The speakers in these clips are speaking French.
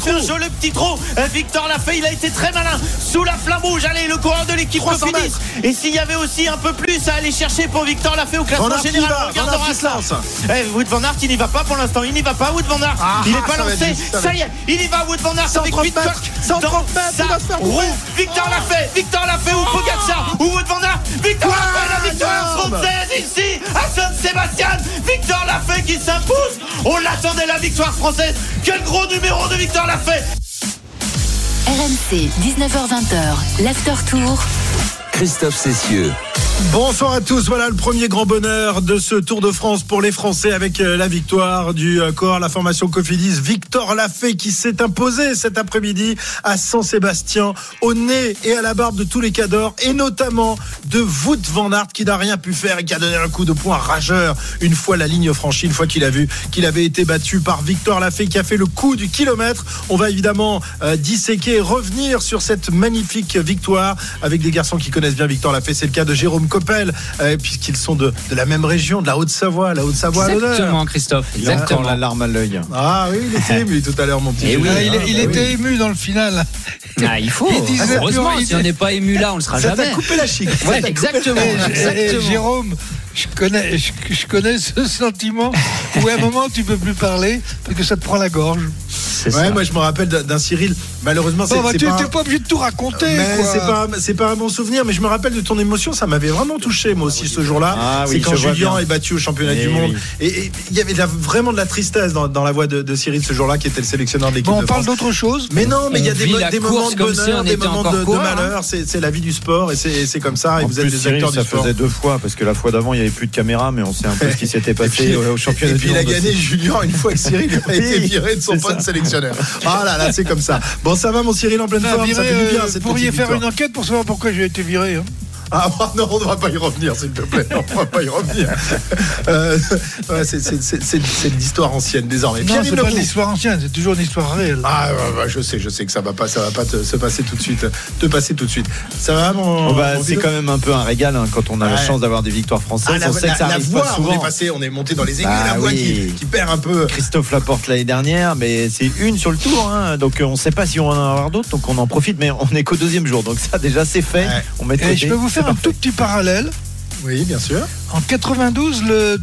Fait un joli petit trou. Euh, Victor l'a fait, il a été très malin. Sous la flamme rouge, allez, le coureur de l'équipe Cofidis. Et s'il y avait aussi un peu plus à aller chercher pour Victor l'a fait au classement Van général, va, on regardera ça. Eh, Wood Van Aert, il n'y va pas pour l'instant. Il n'y va pas, Wood Van Aert. Ah, il n'est ah, pas lancé. ça y est, il y va, Wood Van Aert avec 130 Pitcock. mètres, 130 dans mètres, il va se faire roue. rouler. Victor l'a fait, Victor l'a fait, ou Pogacar, ou Wood Van Aert. Victor l'a fait, la victoire française ici, à Saint-Sébastien. Victor l'a fait qui s'impose. On l'attendait, la victoire française. Quel gros numéro de Victor l'a fait. RMC, 19h20h, l'after tour. Christophe Cessieux. Bonsoir à tous. Voilà le premier grand bonheur de ce Tour de France pour les Français avec euh, la victoire du euh, corps, la formation Cofidis. Victor Lafay qui s'est imposé cet après-midi à Saint-Sébastien au nez et à la barbe de tous les cadors et notamment de Wout van Aert qui n'a rien pu faire et qui a donné un coup de poing rageur une fois la ligne franchie, une fois qu'il a vu qu'il avait été battu par Victor Lafay qui a fait le coup du kilomètre. On va évidemment euh, disséquer revenir sur cette magnifique victoire avec des garçons qui connaissent bien Victor Lafay. C'est le cas de Jérôme Coppel, euh, puisqu'ils sont de, de la même région, de la Haute-Savoie, la Haute-Savoie à l'honneur. Exactement, Christophe. Il a la larme à l'œil. Ah oui, il était ému tout à l'heure, mon petit. Eh oui, il Ah, il bah était oui. ému dans le final. Ah, il faut. Il disait Heureusement, si on n'est pas ému là, on le sera Ça t'a jamais. coupé la chic. Ouais, exactement. Eh, eh, exactement. Jérôme, je connais, je, je connais ce sentiment où à un moment tu peux plus parler parce que ça te prend la gorge. Ouais, ça. moi je me rappelle d'un Cyril. Malheureusement, c'est Bon, bah, tu pas. un- pas obligé de tout raconter. C'est pas c'est pas un bon souvenir, mais je me rappelle de ton émotion, ça m'avait vraiment touché moi aussi ce jour-là. Ah c'est quand Julien est battu au championnat Eh du monde. oui. Et et il y avait de la- vraiment de la tristesse dans, dans la voix de, de Cyril ce jour-là, qui était le sélectionneur de l'équipe Bon, on de parle d'autre chose. Mais non, mais il y a des, moments de si bonheur, on des moments de, hein. malheur. C'est la vie du sport et c'est comme ça. Et vous êtes des acteurs ça du sport. faisait deux fois parce que la fois d'avant il n'y avait plus de caméra, mais on sait un peu ce qui s'était passé au, championnat et puis il a gagné. Julien une fois que Cyril a été viré de son ça. Sélectionneur. Ah là là, c'est comme ça. Bon, ça va mon Cyril en pleine forme, ça viré, fait du bien euh, cette vous pourriez faire une enquête pour savoir pourquoi j'ai été viré. hein. Ah non, on ne va pas y revenir, s'il te plaît. On ne va pas y revenir. Euh, ouais, c'est- l'histoire ancienne désormais. Non, c'est pas l'histoire ancienne, c'est toujours une histoire réelle. Ah ouais, ouais, je sais, je sais que ça va pas, ça va pas te- se passer tout de suite, te passer tout de suite. Ça va mon. Oh, bah, mon c'est quand même un peu un régal hein, quand on a la chance d'avoir des victoires françaises. Ah, la, on sait la- que ça la arrive voix, pas on est souvent. passé, on est monté dans les aigus, Bah la voix oui. qui, qui perd un peu. Christophe Laporte l'année dernière, mais c'est une sur le tour, hein, donc euh, on ne sait pas si on va en avoir d'autres, donc on en profite, mais on n'est qu'au deuxième jour, donc ça déjà c'est fait. Ouais. On met je peux vous faire Un parfait. tout petit parallèle. Oui, bien sûr. En 92, le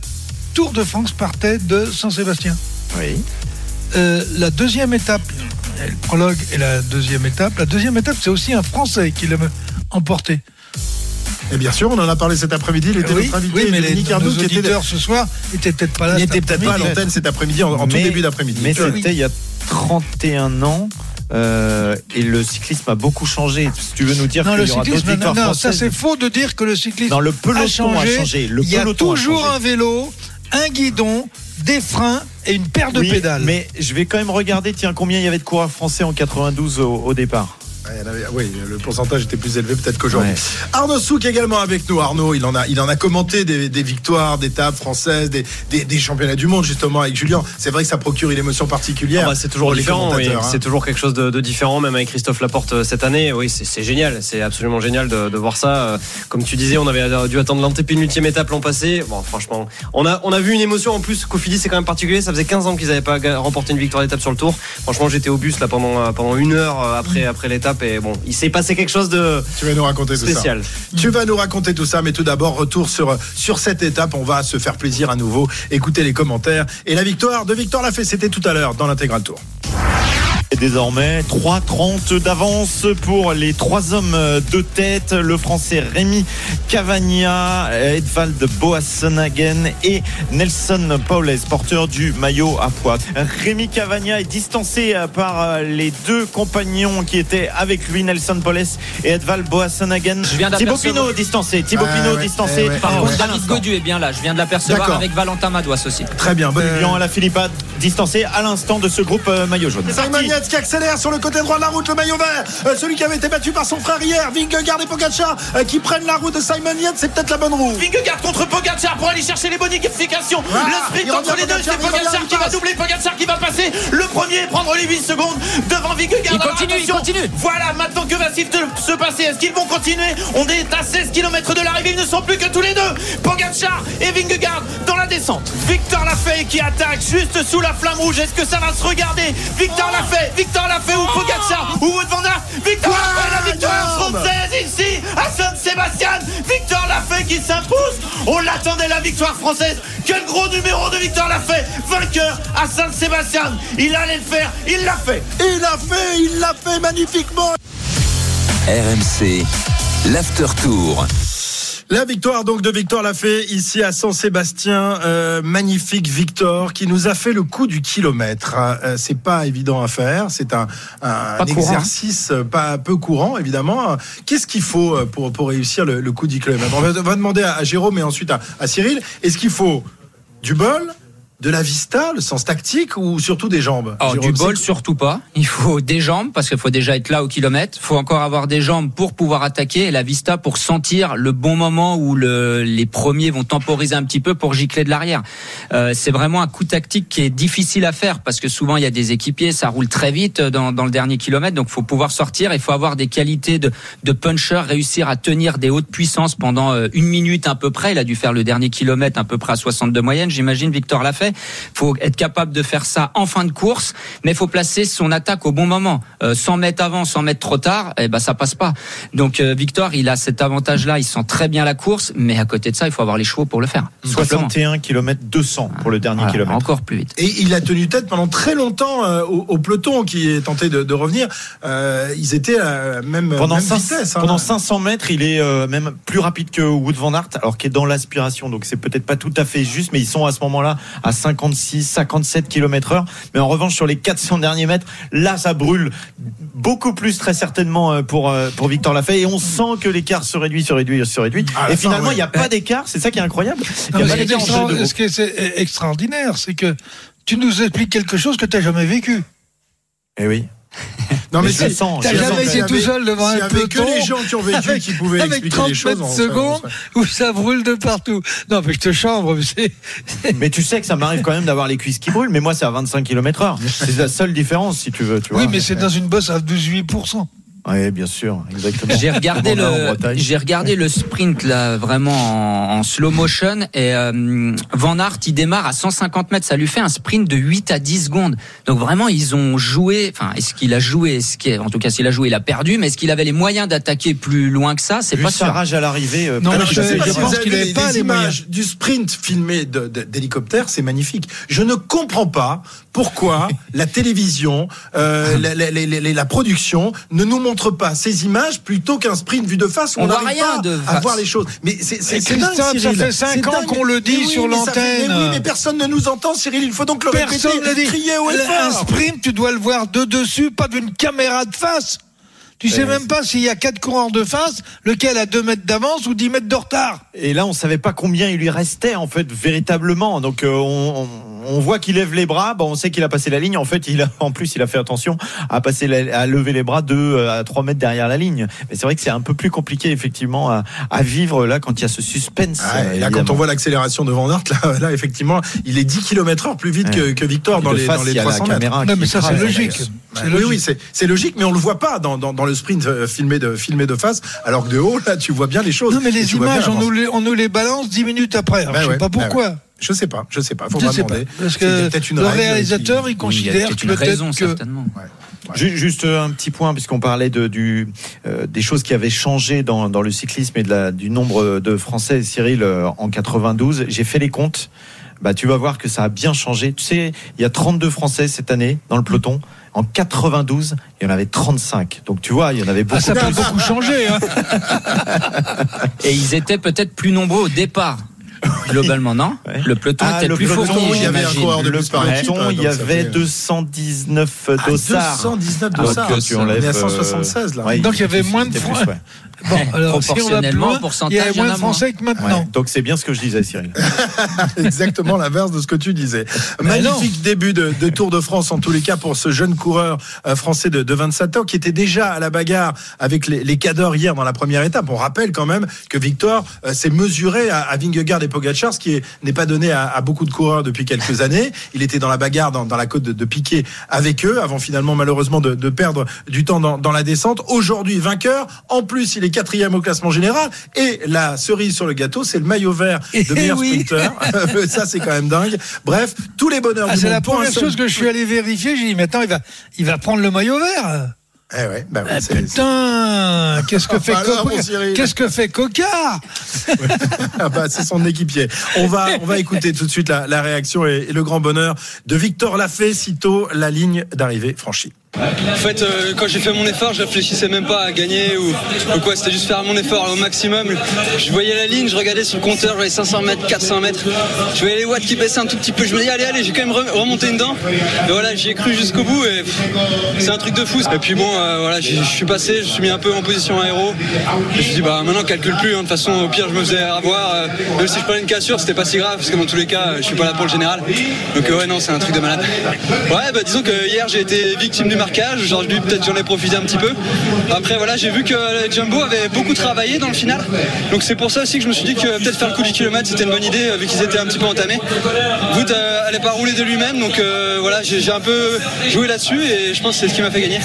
Tour de France partait de Saint-Sébastien. Oui. Euh, la deuxième étape, le prologue et la deuxième étape. La deuxième étape, c'est aussi un Français qui l'a emporté. Et bien sûr, on en a parlé cet après-midi. Il était oui, notre invité, oui, mais nos qui était, ce soir n'étaient peut-être pas là. il cet était peut-être pas à l'antenne cet après-midi, en, en tout Mais- début d'après-midi. Mais Oui. c'était il y a 31 ans. Euh, et le cyclisme a beaucoup changé. Si tu veux nous dire Non, le y aura cyclisme, non, non, ça c'est faux de dire que le cyclisme Non, le peloton a changé. a changé. Le Il y a toujours un vélo, un guidon, des freins et une paire de Oui, pédales. Mais je vais quand même regarder, tiens, combien il y avait de coureurs français en 92 au, au départ? Avait- oui, le pourcentage était plus élevé peut-être qu'aujourd'hui. Ouais. Arnaud Souk également avec nous. Arnaud, il en a, il en a commenté des, des victoires, d'étapes françaises, des, des, des championnats du monde justement avec Julien. C'est vrai que ça procure une émotion particulière. Ah bah, c'est toujours différent, oui. hein. c'est toujours quelque chose de, de différent, même avec Christophe Laporte euh, cette année. Oui, c'est génial, c'est absolument génial de, de voir ça. Euh, Comme tu disais, on avait euh, dû attendre l'antépénultième étape l'an passé. Bon, franchement, on a, on a vu une émotion en plus. Cofidis, c'est quand même particulier. Ça faisait 15 ans qu'ils n'avaient pas remporté une victoire d'étape sur le Tour. Franchement, j'étais au bus là pendant, pendant une heure après, après l'étape et bon, il s'est passé quelque chose de Tu vas nous raconter tout spécial. ça. Tu vas nous raconter tout ça, mais tout d'abord, retour sur, sur cette étape. On va se faire plaisir à nouveau, écouter les commentaires. Et la victoire de Victor Lafay, c'était tout à l'heure dans l'intégral tour. Et désormais, 3,30 d'avance pour les trois hommes de tête. Le français Rémi Cavagna, Edvald Boassenhagen et Nelson Paules, porteur du maillot à poids. Rémi Cavagna est distancé par les deux compagnons qui étaient avec lui, Nelson Paules et Edvald Boassenhagen. Je viens Thibaut d'apercevoir- Pinot distancé. Thibaut Ah Pinot ouais, distancé. eh ouais, Par eh contre, ouais. David Godu est bien là. Je viens de l'apercevoir avec Valentin Madouas aussi. Très bien. Bonne Lyon à la Philippade. distancé à l'instant de ce groupe euh, maillot jaune. Yates qui accélère sur le côté droit de la route, le maillot vert. Euh, celui qui avait été battu par son frère hier, Vingegaard et Pogacar, euh, qui prennent la route de Simon Yates, c'est peut-être la bonne roue. Vingegaard contre Pogacar pour aller chercher les bonifications. Voilà, le sprint entre les deux, c'est Pogacar qui va doubler, Pogacar qui va passer le premier et prendre les 8 secondes devant Vingegaard. Il Alors, continue, il continue. Voilà, maintenant que va-t-il se passer Est-ce qu'ils vont continuer? On est à 16 km de l'arrivée, ils ne sont plus que tous les deux. Pogacar et Vingegaard descente. Victor Lafay qui attaque juste sous la flamme rouge. Est-ce que ça va se regarder? Victor Lafay, Victor Lafay ou Pogacar ou Wout van Aert Victor Lafay, la victoire française ici à Saint-Sébastien. Victor Lafay qui s'impose. On l'attendait la victoire française. Quel gros numéro de Victor Lafay, vainqueur à Saint-Sébastien. Il allait le faire, il l'a fait. Il l'a fait, il l'a fait magnifiquement. RMC, l'after tour. La victoire donc de Victor Lafay ici à Saint-Sébastien, Euh, magnifique Victor qui nous a fait le coup du kilomètre. Euh, c'est pas évident à faire, c'est un, un Pas courant. exercice euh, pas peu courant évidemment. Qu'est-ce qu'il faut euh, pour pour réussir le, le coup du kilomètre? On va, on va demander à, à Jérôme et ensuite à, à Cyril. Est-ce qu'il faut du bol, de la vista, le sens tactique ou surtout des jambes? Alors, Jérôme, du bol, surtout pas. Il faut des jambes, parce qu'il faut déjà être là au kilomètre. Il faut encore avoir des jambes pour pouvoir attaquer et la vista pour sentir le bon moment où le, les premiers vont temporiser un petit peu pour gicler de l'arrière. Euh, c'est vraiment un coup tactique qui est difficile à faire parce que souvent il y a des équipiers, ça roule très vite dans, dans le dernier kilomètre, donc il faut pouvoir sortir. Il faut avoir des qualités de, de puncher, réussir à tenir des hautes puissances pendant euh, une minute à peu près. Il a dû faire le dernier kilomètre à peu près à 62 moyenne, j'imagine. Victor l'a fait. faut être capable de faire ça en fin de course, mais il faut placer son attaque au bon moment. Euh, 100 mètres avant, 100 mètres trop tard, eh ben ça passe pas. Donc euh, Victor, il a cet avantage-là, il sent très bien la course, mais à côté de ça, il faut avoir les chevaux pour le faire. tout simplement. 61 km 200 pour le dernier Voilà, kilomètre. Encore plus vite. Et il a tenu tête pendant très longtemps euh, au, au peloton qui est tenté de, de revenir. Euh, ils étaient à la même, Pendant, même cinq- vitesse. hein. pendant 500 mètres, il est euh, même plus rapide que Wood van Aert, alors qu'il est dans l'aspiration. Donc c'est peut-être pas tout à fait juste, mais ils sont à ce moment-là à 56, 57 km heure. Mais en revanche, sur les 400 derniers mètres, là, ça brûle beaucoup plus très certainement euh, pour euh, pour Victor Lafay. Et on sent que l'écart se réduit, se réduit, se réduit. La et fin, finalement, il ouais. n'y a pas d'écart. C'est ça qui est incroyable. Il Non, y a mais pas ce qui est d'écart entre les extra- deux groupes. ce qui est extraordinaire, c'est que tu nous expliques quelque chose que tu n'as jamais vécu. Eh oui. Non, mais Mais si- sens, T'as jamais été tout seul devant un peloton que les gens qui ont vécu avec- qui pouvaient avec expliquer 30 les choses. secondes où ça brûle de partout. Non, mais je te chambre. c'est- Mais tu sais que ça m'arrive quand même d'avoir les cuisses qui brûlent, mais moi c'est à 25 km heure. C'est la seule différence si tu veux. Tu vois. Oui, mais c'est dans une bosse à 18%. Oui, bien sûr, exactement. J'ai regardé le, j'ai regardé le sprint là vraiment en, en slow motion et euh, Van Aert il démarre à 150 mètres, ça lui fait un sprint de 8 à 10 secondes. Donc vraiment ils ont joué, enfin est-ce qu'il a joué, est-ce qu'il, en tout cas s'il a joué il a perdu, mais est-ce qu'il avait les moyens d'attaquer plus loin que ça? C'est Vu pas ce sûr. virage à l'arrivée. euh, Non, mais je je- sais pas je si pense vous avez qu'il avait les, pas les les images moyens. du sprint filmé de- de- d'hélicoptère, c'est magnifique. Je ne comprends pas pourquoi la télévision, euh, la, la- la- la- la production ne nous montre pas ces images plutôt qu'un sprint vu de face où On n'arrive rien pas de à voir les choses. Mais c'est c'est- Mais c'est dingue, Christophe, ça Cyril. fait cinq C'est ans dingue. qu'on le dit Mais oui, sur l'antenne. mais Oui, mais personne ne nous entend, Cyril. Il faut donc le Personne répéter, ne dit. crier au Un sprint, tu dois le voir de dessus, pas d'une caméra de face. Tu sais même pas s'il y a quatre coureurs de face, lequel a 2 mètres d'avance ou 10 mètres de retard. Et là, on savait pas combien il lui restait en fait véritablement. Donc euh, on, on- on voit qu'il lève les bras. Bon, on sait qu'il a passé la ligne. En fait, il a en plus il a fait attention à passer la- à lever les bras 2 à 3 mètres derrière la ligne. Mais c'est vrai que c'est un peu plus compliqué effectivement à, à vivre là quand il y a ce suspense. Ah, là, quand on voit l'accélération de Van Aert, là, là, effectivement, il est 10 km heure plus vite que, que Victor dans de les, face, dans les il y a la 300 mètres. caméra Non, mais ça, c'est logique. Oui, logique. oui, c'est logique, mais on le voit pas dans, dans, dans le sprint euh, filmé de, filmé de face, alors que de haut, là, tu vois bien les choses. Non, mais les images, on nous les, on nous les balance 10 minutes après. Alors, Ben je sais ouais, pas ben pourquoi. ouais. Je sais pas, je sais pas, faut Je pas sais pas. demander. Parce que une le réalisateur, qui- il Il y a considère une raison que. certainement. Ju- Juste un petit point, puisqu'on parlait de, du, euh, des choses qui avaient changé dans, dans le cyclisme et de la, du nombre de Français, Cyril, euh, en 92. J'ai fait les comptes. Bah, tu vas voir que ça a bien changé. Tu sais, il y a 32 Français cette année dans le peloton. En 92, il y en avait 35. Donc tu vois, il y en avait beaucoup. Ah, ça peut beaucoup changer. Hein. Et ils étaient peut-être plus nombreux au départ. globalement, non Ouais. Le peloton Ah, était le plus peloton, fourni, il y avait un coureur de Le plus par équipe, peloton, hein, il y donc avait fait- 219 Ah, dossards. 219 Donc, dossards. euh, tu enlèves, On est à euh, 176 là. ouais, Donc, il y avait moins de plus, Fran- ouais. Bon, alors si on plus loin, il y a il y en moins de Français que maintenant. Ouais. Donc c'est bien ce que je disais, Cyril. Exactement l'inverse de ce que tu disais. Mais Magnifique début de, de Tour de France en tous les cas pour ce jeune coureur euh, français de, de 27 ans qui était déjà à la bagarre avec les, les cadors hier dans la première étape. On rappelle quand même que Victor euh, s'est mesuré à, à Vingegaard et Pogacar, ce qui est- n'est pas donné à, à beaucoup de coureurs depuis quelques années. Il était dans la bagarre dans, dans la côte de, de Piquet avec eux avant finalement malheureusement de, de perdre du temps dans, dans la descente. Aujourd'hui vainqueur. En plus, il est quatrième au classement général et la cerise sur le gâteau, c'est le maillot vert de Eh meilleur oui. sprinter. Ça, c'est quand même dingue. Bref, tous les bonheurs Ah, c'est la première seul- chose que je suis allé vérifier. J'ai dit, mais attends, il va, il va prendre le maillot vert. Eh ouais, bah Ah, c'est- putain, qu'est-ce que fait Coca-. Qu'est-ce que fait Cocard Ah bah, c'est son équipier. On va, on va écouter tout de suite la, la réaction et, et le grand bonheur de Victor Lafay, sitôt la ligne d'arrivée franchie. En fait, euh, quand j'ai fait mon effort, je réfléchissais même pas à gagner ou, quoi. C'était juste faire mon effort au maximum. Je voyais la ligne, je regardais sur le compteur, je voyais 500 mètres, 400 mètres. Je voyais les watts qui baissaient un tout petit peu. Je me dis, allez, allez, j'ai quand même re- remonté une dent. Et voilà, j'y ai cru jusqu'au bout et c'est un truc de fou. Et puis bon, euh, voilà, je suis passé, je suis mis un peu en position aéro. Je me suis dit, bah maintenant, calcule plus. hein. De toute façon, au pire, je me faisais avoir. euh, même si je prenais une cassure, c'était pas si grave parce que dans tous les cas, je suis pas là pour le général. Donc ouais, non, c'est un truc de malade. Ouais, bah disons que hier, j'ai été victime du marquage. Peut-être j'en ai profité un petit peu. Après, voilà, j'ai vu que Jumbo avait beaucoup travaillé dans le final. Donc c'est pour ça aussi que je me suis dit que peut-être faire le coup du kilomètre, c'était une bonne idée euh, vu qu'ils étaient un petit peu entamés. Wout euh, allait pas rouler de lui-même, donc euh, voilà, j'ai un peu joué là-dessus et je pense que c'est ce qui m'a fait gagner.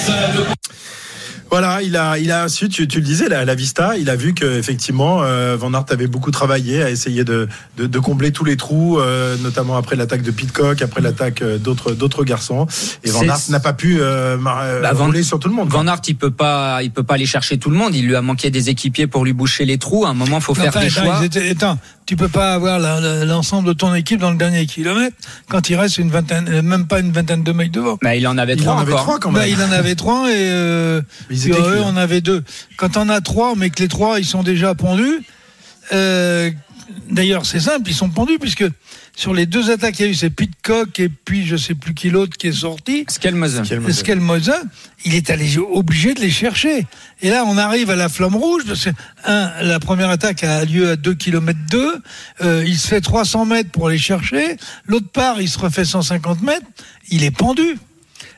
Voilà, il a, il a su, tu, tu le disais, la, la Vista, il a vu que effectivement, euh, Van Aert avait beaucoup travaillé à essayer de, de, de combler tous les trous, euh, notamment après l'attaque de Pitcock, après l'attaque euh, d'autres d'autres garçons. Et Van Aert n'a pas pu euh, mar- euh, Bah, Van- sur tout le monde. quoi. Van Aert, il peut pas, il peut pas aller chercher tout le monde. Il lui a manqué des équipiers pour lui boucher les trous. À un moment, faut faire des attends, choix. ils étaient- tu peux pas avoir l'ensemble de ton équipe dans le dernier kilomètre quand il reste une vingtaine, euh, même pas une vingtaine de mecs devant. Bah, il en avait Il trois en avait encore. trois quand même. Bah, il en avait trois et euh, Ils puis, étaient eux, cuits, hein. on avait deux. Quand on a trois, mais que les trois ils sont déjà pendus, euh, d'ailleurs c'est simple, ils sont pendus puisque sur les deux attaques qu'il y a eu, c'est Pitcock et puis je sais plus qui l'autre qui est sorti. Skelmosen. Le Skelmoza, il est allé obligé de les chercher. Et là, on arrive à la flamme rouge. Parce que, un, la première attaque a lieu à 2 km 2. Euh, il se fait 300 mètres pour aller chercher. L'autre part, il se refait 150 mètres. Il est pendu.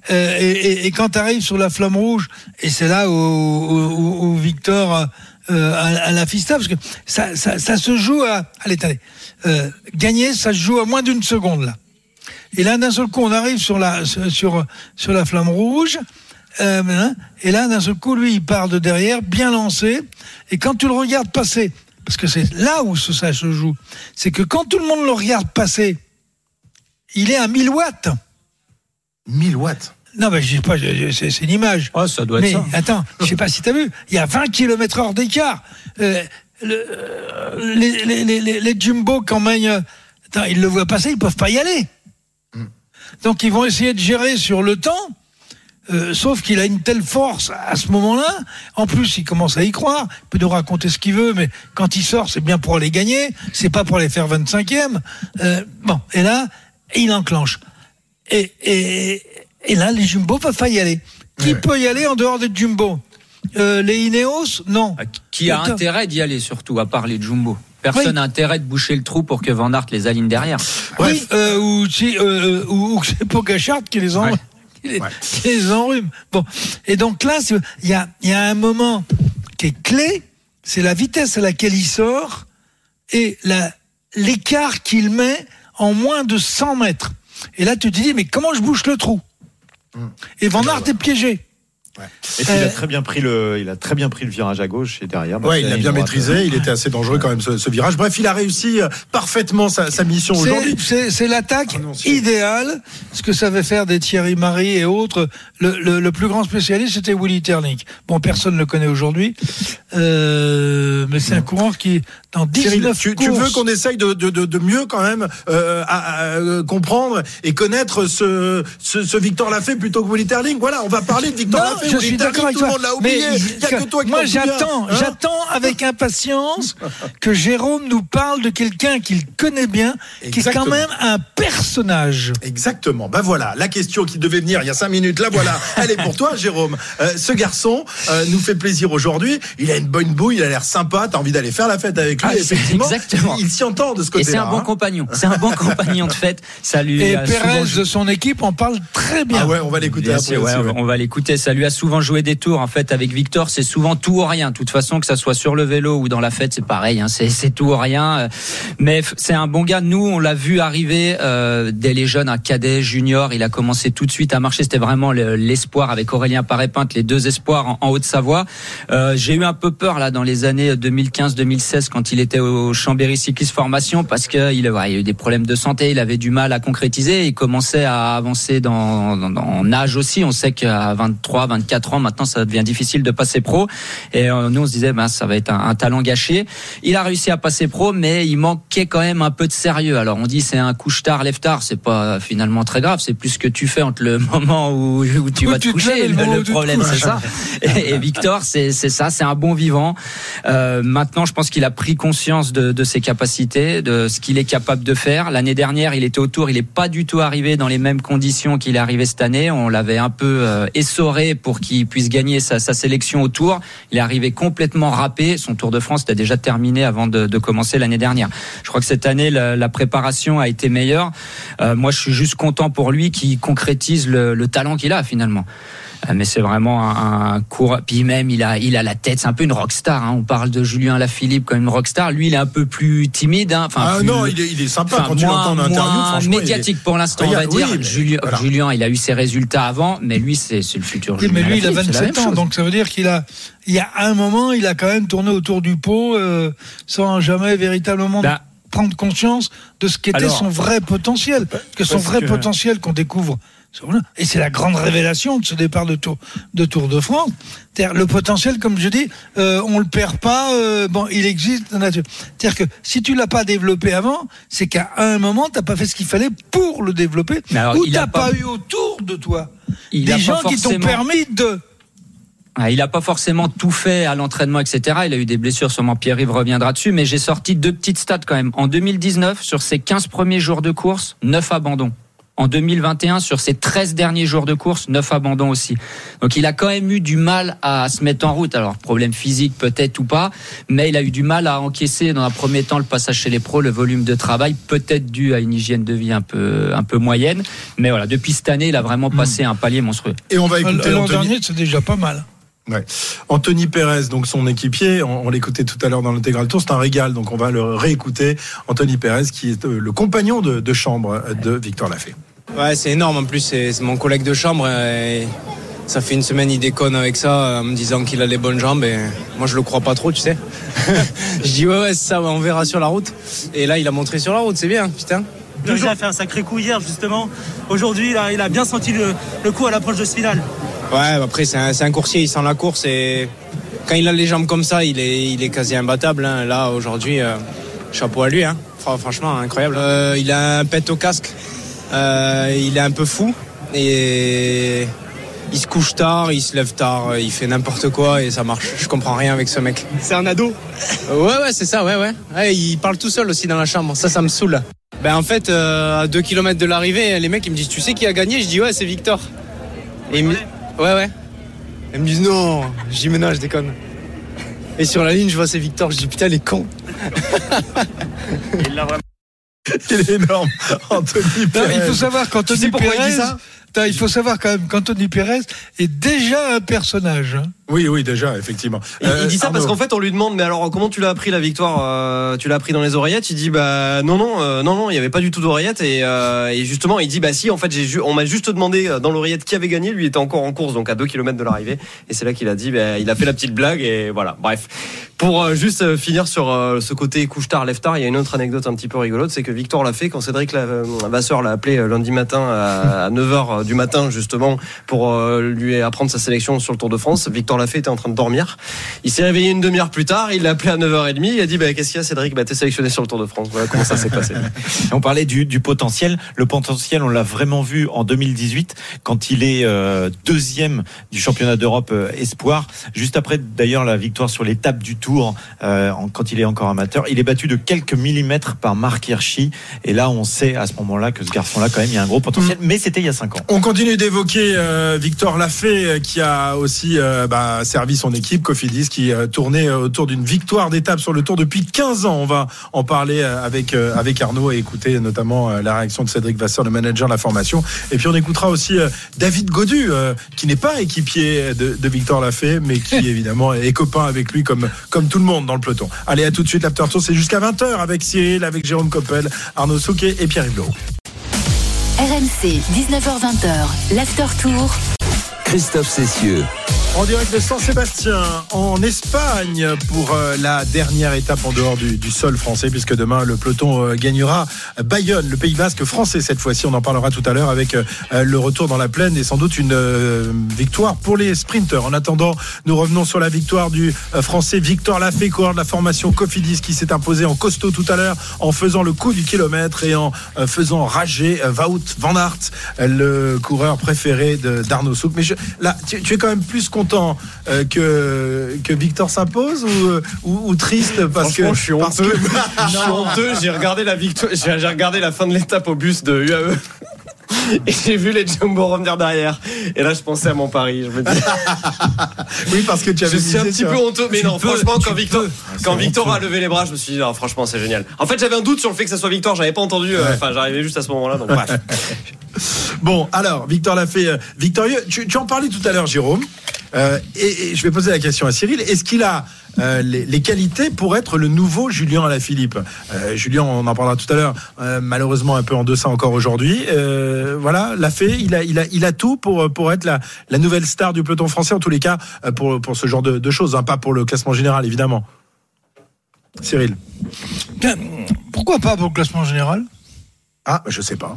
Euh, et, et- et quand tu arrives sur la flamme rouge, et c'est là où, où- où- où Victor euh, à, à la Fista, parce que ça, ça, ça se joue à... Allez, allez. Euh, gagner, ça se joue à moins d'une seconde, là. Et là, d'un seul coup, on arrive sur la, sur, sur la flamme rouge. Euh, hein, et là, d'un seul coup, lui, il part de derrière, bien lancé. Et quand tu le regardes passer, parce que c'est là où ça se joue, c'est que quand tout le monde le regarde passer, il est à 1000 watts. 1000 watts. Non, mais je sais pas, c'est une image. Oh, ça doit être Mais ça. attends, je sais pas si tu as vu, il y a 20 km heure d'écart. Euh, le- euh, les, les, les, les- Jumbo, quand même, euh, attends, ils le voient passer, ils peuvent pas y aller. Donc ils vont essayer de gérer sur le temps. euh, sauf qu'il a une telle force à ce moment-là. En plus, il commence à y croire. Il peut nous raconter ce qu'il veut, mais quand il sort, c'est bien pour aller gagner. C'est pas pour aller faire 25e. Euh, bon, et là, il enclenche. Et, et, et là, les Jumbo peuvent pas y aller. Qui peut y aller en dehors des Jumbo Euh, Les Ineos Non. Ah, Qui a Putain. intérêt d'y aller, surtout, à part les Jumbo. Personne n'a intérêt de boucher le trou pour que Van Aert les aligne derrière. Oui, euh, ou, si, euh, ou, ou que c'est qui les, en, Ouais. qui les, qui les enrhume. Bon. Et donc là, il y a, il y a un moment qui est clé, c'est la vitesse à laquelle il sort et la- l'écart qu'il met en moins de 100 mètres. Et là, tu te dis, mais comment je bouche le trou? Et Van Aert est piégé. Et puis, il Euh, a très bien pris le, il a très bien pris le virage à gauche et derrière. bah, Ouais, il la bien maîtrisé. Il était assez dangereux quand même ce, ce virage. Bref, il a réussi euh, parfaitement sa, sa mission C'est- aujourd'hui. C'est c'est l'attaque Prononcié. idéale, ce que savait faire des Thierry Marie et autres. Le, le- le plus grand spécialiste, c'était Willy Ternick. Bon, personne ne le connaît aujourd'hui, euh, mais c'est un coureur qui, dans Cyril, 19 tu, veux qu'on essaye de, de, de, de mieux quand même euh, à- à, euh, comprendre et connaître ce, ce, ce Victor Lafay plutôt que Willy Terling Voilà, on va parler de Victor Lafay. je Willy suis d'accord avec tout le toi. monde l'a Mais oublié. Il y a que toi qui moi, souviens, j'attends, hein j'attends avec impatience que Jérôme nous parle de quelqu'un qu'il connaît bien, qui est quand même un personnage. Exactement. Ben voilà, la question qui devait venir il y a cinq minutes, là voilà, elle est pour toi, Jérôme. Euh, ce garçon euh, nous fait plaisir aujourd'hui. Il a une bonne bouille, il a l'air sympa. T'as envie d'aller faire la fête avec Ah, effectivement, exactement. il s'y entend de ce Et côté-là. c'est un bon hein. compagnon. C'est un bon compagnon de fête. Ça lui Et a souvent Pérez de son équipe en parle très bien. Ah ouais, on va l'écouter Bien après. sûr, ouais, aussi, ouais. on va l'écouter. Ça lui a souvent joué des tours. En fait, avec Victor, c'est souvent tout ou rien. De toute façon, que ça soit sur le vélo ou dans la fête, c'est pareil. Hein, c'est c'est tout ou rien. Mais c'est un bon gars. Nous, on l'a vu arriver euh, dès les jeunes, un cadet, junior. Il a commencé tout de suite à marcher. C'était vraiment le- l'espoir avec Aurélien Paré-Pinte, les deux espoirs en, en Haute-Savoie. Euh, J'ai eu un peu peur là dans les années 2015-2016 quand il était au Chambéry Cycliste Formation parce que il, ouais, il a eu des problèmes de santé. Il avait du mal à concrétiser. Il commençait à avancer dans, dans, dans- en âge aussi. On sait qu'à 23, 24 ans maintenant, ça devient difficile de passer pro. Et euh, nous, on se disait, ben, ça va être un, un talent gâché. Il a réussi à passer pro, mais il manquait quand même un peu de sérieux. Alors on dit c'est un couche-tard, lève-tard. C'est pas finalement très grave. C'est plus ce que tu fais entre le moment où, où tu Où vas tu te coucher. et le Le, le problème, c'est ça. Et, et Victor, c'est c'est ça. C'est un bon vivant. Euh, maintenant, je pense qu'il a pris conscience de, de ses capacités, de ce qu'il est capable de faire. L'année dernière, il était au tour. Il n'est pas du tout arrivé dans les mêmes conditions qu'il est arrivé cette année. On l'avait un peu euh, essoré pour qu'il puisse gagner sa, sa sélection au tour. Il est arrivé complètement râpé. Son Tour de France était déjà terminé avant de, de commencer l'année dernière. Je crois que cette année, la, la préparation a été meilleure. Euh, moi, je suis juste content pour lui qui concrétise le, le talent qu'il a finalement. Euh, Mais c'est vraiment un, un cours. Puis même, il a, il a la tête. C'est un peu une rockstar. Hein. On parle de Julien Lafilippe comme une rockstar. Lui, il est un peu plus timide. Hein. Enfin, Ah plus- non, il est, il est sympa enfin, quand tu l'entends en interview. est- médiatique pour l'instant, on va dire. mais Julien, voilà. Julien, il a eu ses résultats avant, mais lui, c'est le futur. Oui, Julien mais lui, il a Lafilippe, c'est la 27 même ans, chose. donc ça veut dire qu'il a, il y a un moment, il a quand même tourné autour du pot euh, sans jamais véritablement Bah, prendre conscience de ce qu'était son vrai potentiel. Que son vrai que- potentiel qu'on découvre, et c'est la grande révélation de ce départ de Tour de, Tour de France. C'est-à-dire, le potentiel, comme je dis, euh, on le perd pas. euh, bon, il existe dans la nature. C'est-à-dire que si tu l'as pas développé avant, c'est qu'à un moment, t'as pas fait ce qu'il fallait pour le développer, alors, ou t'as pas- pas eu autour de toi Il a des gens qui t'ont permis de Ah, Il n'a pas forcément tout fait à l'entraînement, etc. Il a eu des blessures, sûrement Pierre-Yves reviendra dessus, mais j'ai sorti deux petites stats quand même. En 2019, sur ses 15 premiers jours de course, 9 abandons. En 2021, sur ses 13 derniers jours de course, 9 abandons aussi. Donc il a quand même eu du mal à se mettre en route. Alors problème physique peut-être ou pas, mais il a eu du mal à encaisser dans un premier temps le passage chez les pros, le volume de travail, peut-être dû à une hygiène de vie un peu, un peu moyenne. Mais voilà, depuis cette année, il a vraiment passé un palier monstrueux. Et on va écouter L'an dernier, c'est déjà pas mal. Ouais. Anthony Pérez, donc son équipier, on, on l'écoutait tout à l'heure dans l'intégral tour, c'est un régal, donc on va le réécouter. Anthony Pérez, qui est euh, le compagnon de, de chambre euh, de Victor Lafay. Ouais, c'est énorme. En plus, c'est mon collègue de chambre. Et ça fait une semaine, il déconne avec ça, en me disant qu'il a les bonnes jambes. Et moi, je le crois pas trop, tu sais. je dis, ouais, ouais, ça, on verra sur la route. Et là, il a montré sur la route, c'est bien, putain. Il a fait un sacré coup hier, justement. Aujourd'hui, il a, il a bien senti le, le coup à l'approche de ce final. Ouais, après, c'est un, un coursier, il sent la course. Et quand il a les jambes comme ça, il est, il est quasi imbattable. hein. Là, aujourd'hui, euh, chapeau à lui. Hein. Fran- Franchement, incroyable. Euh, il a un pet au casque. Euh, il est un peu fou. Et il se couche tard, il se lève tard, il fait n'importe quoi et ça marche. Je comprends rien avec ce mec. C'est un ado. Ouais, ouais, c'est ça, ouais, ouais. Ouais, il parle tout seul aussi dans la chambre. Ça, ça me saoule. Ben, en fait, euh, à 2 km de l'arrivée, les mecs, ils me disent Tu sais qui a gagné? Je dis Ouais, c'est Victor. Et ils me... Ouais, ouais. Ils me disent Non. Je dis Mais non, je déconne. Et sur la ligne, je vois c'est Victor. Je dis Putain, les cons. Il l'a vraiment. Il est énorme, Anthony Non, Pérez. il faut savoir qu'Anthony sais pourquoi il Pérez, dit ça? Putain, il faut savoir quand même qu'Anthony Pérez est déjà un personnage. hein. Oui, oui, déjà, effectivement. Il, Euh, il dit ça parce qu'en fait on lui demande mais alors comment tu l'as appris la victoire euh, Tu l'as appris dans les oreillettes? Il dit bah non non euh, non non il y avait pas du tout d'oreillettes et, et justement il dit bah si en fait j'ai on m'a juste demandé dans l'oreillette qui avait gagné lui était encore en course donc à 2 km de l'arrivée. Et c'est là qu'il a dit bah, il a fait la petite blague et voilà. Bref. Pour juste finir sur ce côté couche tard lève tard il y a une autre anecdote un petit peu rigolote c'est que Victor l'a fait quand Cédric Vasseur l'a appelé lundi matin à, 9h du matin justement pour lui apprendre sa sélection sur le Tour de France. Victor Lafay était en train de dormir. Il s'est réveillé une demi-heure plus tard, il l'a appelé à 9h30, il a dit bah, Qu'est-ce qu'il y a, Cédric? Bah, T'es sélectionné sur le Tour de France. Voilà comment ça s'est passé. On parlait du, du potentiel. Le potentiel, on l'a vraiment vu en 2018 quand il est euh, deuxième du championnat d'Europe euh, espoir. Juste après, d'ailleurs, la victoire sur l'étape du Tour, euh, en- quand il est encore amateur, il est battu de quelques millimètres par Marc Hirschi. Et là, on sait à ce moment-là que ce garçon-là, quand même, il y a un gros potentiel. Mais c'était il y a cinq ans. On continue d'évoquer euh, Victor Lafay qui a aussi euh, bah, servi son équipe Cofidis qui euh, tournait euh, autour d'une victoire d'étape sur le Tour depuis 15 ans. On va en parler euh, avec avec Arnaud et écouter notamment la réaction de Cédric Vasseur, le manager de la formation. Et puis on écoutera aussi David Godu qui n'est pas équipier de, de Victor Lafay mais qui évidemment est copain avec lui comme comme tout le monde dans le peloton. Allez à tout de suite l'after tour c'est jusqu'à 20h avec Cyril, avec Jérôme Coppel, Arnaud Souquet et Pierre Hulot. RMC, 19h20, l'after tour. Christophe Cessieux. En direct de San-Sébastien, en Espagne, pour euh, la dernière étape en dehors du, du sol français, puisque demain le peloton euh, gagnera Bayonne, le Pays Basque français cette fois-ci. On en parlera tout à l'heure avec euh, le retour dans la plaine et sans doute une victoire pour les sprinteurs. En attendant, nous revenons sur la victoire du français Victor Lafay, coureur de la formation Cofidis, qui s'est imposé en costaud tout à l'heure, en faisant le coup du kilomètre et en faisant rager Wout van Aert, le coureur préféré d'Arnaud Souk. Là, tu, tu es quand même plus content euh, que, que Victor s'impose ou, euh, ou, ou triste parce que je suis honteux. que- Je suis Non. honteux. J'ai regardé la victoire, j'ai regardé la fin de l'étape au bus de UAE. Et j'ai vu les Jumbo revenir derrière. Et là, je pensais à mon pari. Je me dis, Oui, parce que tu avais je suis un petit peu honteux. Mais Tu non, peux, franchement, quand Victor, peux. quand Victor honteux. a levé les bras, je me suis dit, non, franchement, c'est génial. En fait, j'avais un doute sur le fait que ça soit Victor. J'avais pas entendu. euh. Enfin, j'arrivais juste à ce moment-là. Donc, bref. Bon, alors, Victor l'a fait victorieux. Tu, tu en parlais tout à l'heure, Jérôme. Euh, et, et je vais poser la question à Cyril. Est-ce qu'il a euh, les, les qualités pour être le nouveau Julien Alaphilippe euh, Julien, on en parlera tout à l'heure, euh, malheureusement un peu en deçà encore aujourd'hui. Euh, voilà, l'a fait. Il a, il, a, il a tout pour, pour être la, la nouvelle star du peloton français, en tous les cas, pour, pour ce genre de, de choses. hein, pas pour le classement général, évidemment. Cyril Tiens, Pourquoi pas pour le classement général? Ah, je sais pas.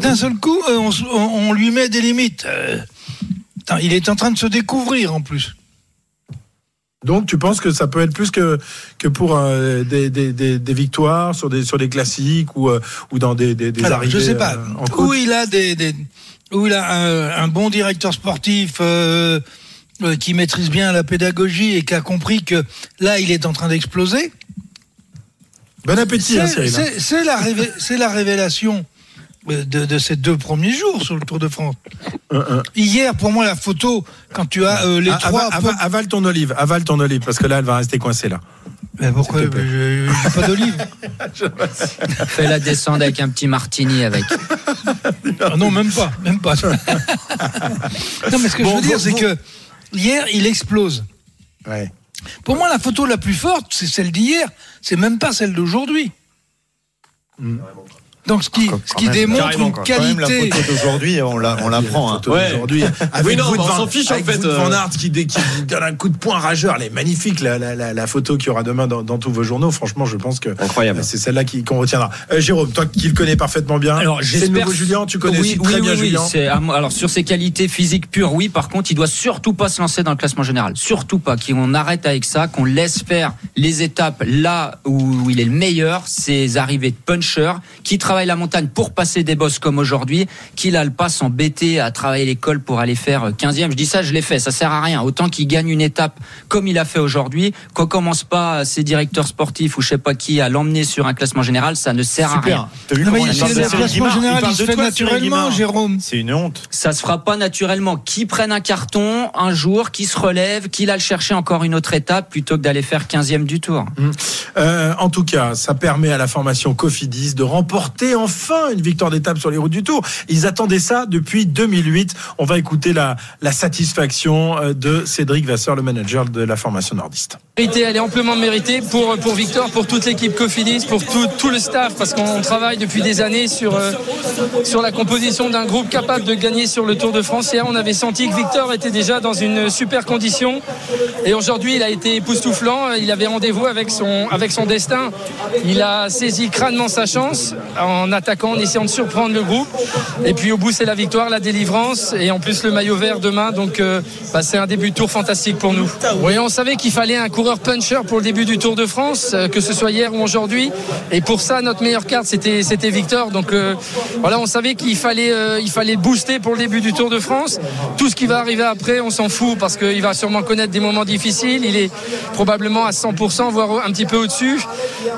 D'un seul coup, on, on- lui met des limites. Il est en train de se découvrir en plus. Donc tu penses que ça peut être plus que, que pour euh, des, des, des, des victoires sur des, sur des classiques ou, euh, ou dans des, des, des Alors, arrivées je sais pas euh, en où il a des, où il a un, un bon directeur sportif euh, qui maîtrise bien la pédagogie et qui a compris que là il est en train d'exploser? Bon appétit, hein, C'est Cyril. hein. c'est- la, révé- la révélation de, de ces deux premiers jours sur le Tour de France. Hier, pour moi, la photo, quand tu as euh, les Ah, trois. ava- ava- avale ton olive, avale ton olive, parce que là, elle va rester coincée là. Mais pourquoi. Je j'ai pas d'olive. Fais la descendre avec un petit martini avec. Ah non, même pas, même pas. non, mais ce que Bon, je veux dire, c'est que hier, il explose. Ouais. Pour moi, la photo la plus forte, c'est celle d'hier. C'est même pas celle d'aujourd'hui. Donc, ce qui, Quand- ce qui même. démontre une quoi. Quand même, la qualité. photo d'aujourd'hui, on la, on la prend. hein. Ouais. d'aujourd'hui. Avec Oui, non, on van- s'en fiche, en fait, Wout euh. Van Aert qui, dé- qui donne un coup de poing rageur. Elle est magnifique, la, la, la, la photo qu'il y aura demain dans, dans tous vos journaux. Franchement, je pense que Incroyable. c'est celle-là qui- qu'on retiendra. Euh, Jérôme, toi qui le connais parfaitement bien, Alors, c'est le j'espère- nouveau Julien, tu connais oui, aussi oui, très oui, bien oui, Julien. alors sur ses qualités physiques pures, oui. Par contre, il doit surtout pas se lancer dans le classement général. Surtout pas. Qu'on arrête avec ça, qu'on laisse faire les étapes là où il est le meilleur, ses arrivées de puncher, qui travaille la montagne pour passer des bosses comme aujourd'hui, qu'il a le pas s'embêter à travailler l'école pour aller faire 15e. Je dis ça, je l'ai fait. Ça sert à rien. Autant qu'il gagne une étape comme il a fait aujourd'hui, qu'on commence pas ses directeurs sportifs ou je sais pas qui à l'emmener sur un classement général, ça ne sert à rien. T'as vu Non, comment il classement général, il se fait naturellement. Jérôme. C'est une honte. ça se fera pas naturellement. Qui prenne un carton un jour, qui se relève, qui aille chercher encore une autre étape plutôt que d'aller faire 15e du tour. Euh, en tout cas, ça permet à la formation Cofidis de remporter enfin une victoire d'étape sur les routes du Tour. Ils attendaient ça depuis 2008. On va écouter la, la satisfaction euh, de Cédric Vasseur, le manager de la formation nordiste. Elle est amplement méritée pour, pour Victor, pour toute l'équipe Cofidis, pour tout, tout le staff, parce qu'on travaille depuis des années sur, euh, sur la composition d'un groupe capable de gagner sur le Tour de France. Hier, on avait senti que Victor était déjà dans une super condition. Et aujourd'hui, il a été époustouflant. Il avait rendez-vous avec son, avec son destin. Il a saisi crânement sa chance en, en attaquant, en essayant de surprendre le groupe. Et puis au bout, c'est la victoire, la délivrance et en plus le maillot vert demain. Donc euh, bah, c'est un début de tour fantastique pour nous. Oui, on savait qu'il fallait un coureur puncher pour le début du Tour de France, euh, que ce soit hier ou aujourd'hui. Et pour ça, notre meilleure carte, c'était Victor. Donc euh, voilà, on savait qu'il fallait il fallait booster pour le début du Tour de France. Tout ce qui va arriver après, on s'en fout parce qu'il va sûrement connaître des moments difficiles. Il est probablement à 100%, voire un petit peu au-dessus,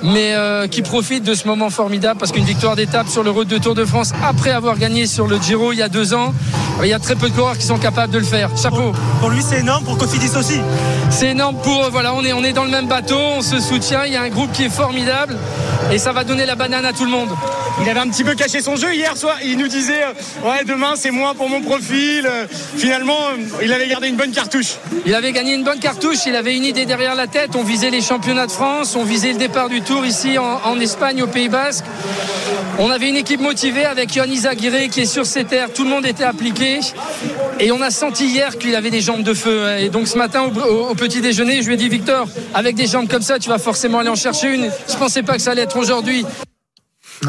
mais qui profite de ce moment formidable parce qu'une victoire d'étape sur le route de Tour de France après avoir gagné sur le Giro il y a deux ans, il y a très peu de coureurs qui sont capables de le faire. Chapeau. Pour lui, c'est énorme, pour Cofidis aussi. C'est énorme pour voilà, on est on est dans le même bateau, on se soutient. Il y a un groupe qui est formidable et ça va donner la banane à tout le monde. Il avait un petit peu caché son jeu hier soir. Il nous disait euh, Ouais, demain c'est moi pour mon profil. Euh, Finalement, euh, il avait gardé une bonne cartouche. Il avait gagné une bonne cartouche, il avait une idée derrière la tête. On visait les championnats de France, on visait le départ du Tour ici en, en Espagne, au Pays Basque. On avait une équipe motivée avec Yohan Izaguirre qui est sur ses terres. Tout le monde était appliqué. Et on a senti hier qu'il avait des jambes de feu. Et donc ce matin au, petit déjeuner, je lui ai dit Victor, avec des jambes comme ça, tu vas forcément aller en chercher une. Je pensais pas que ça allait être aujourd'hui.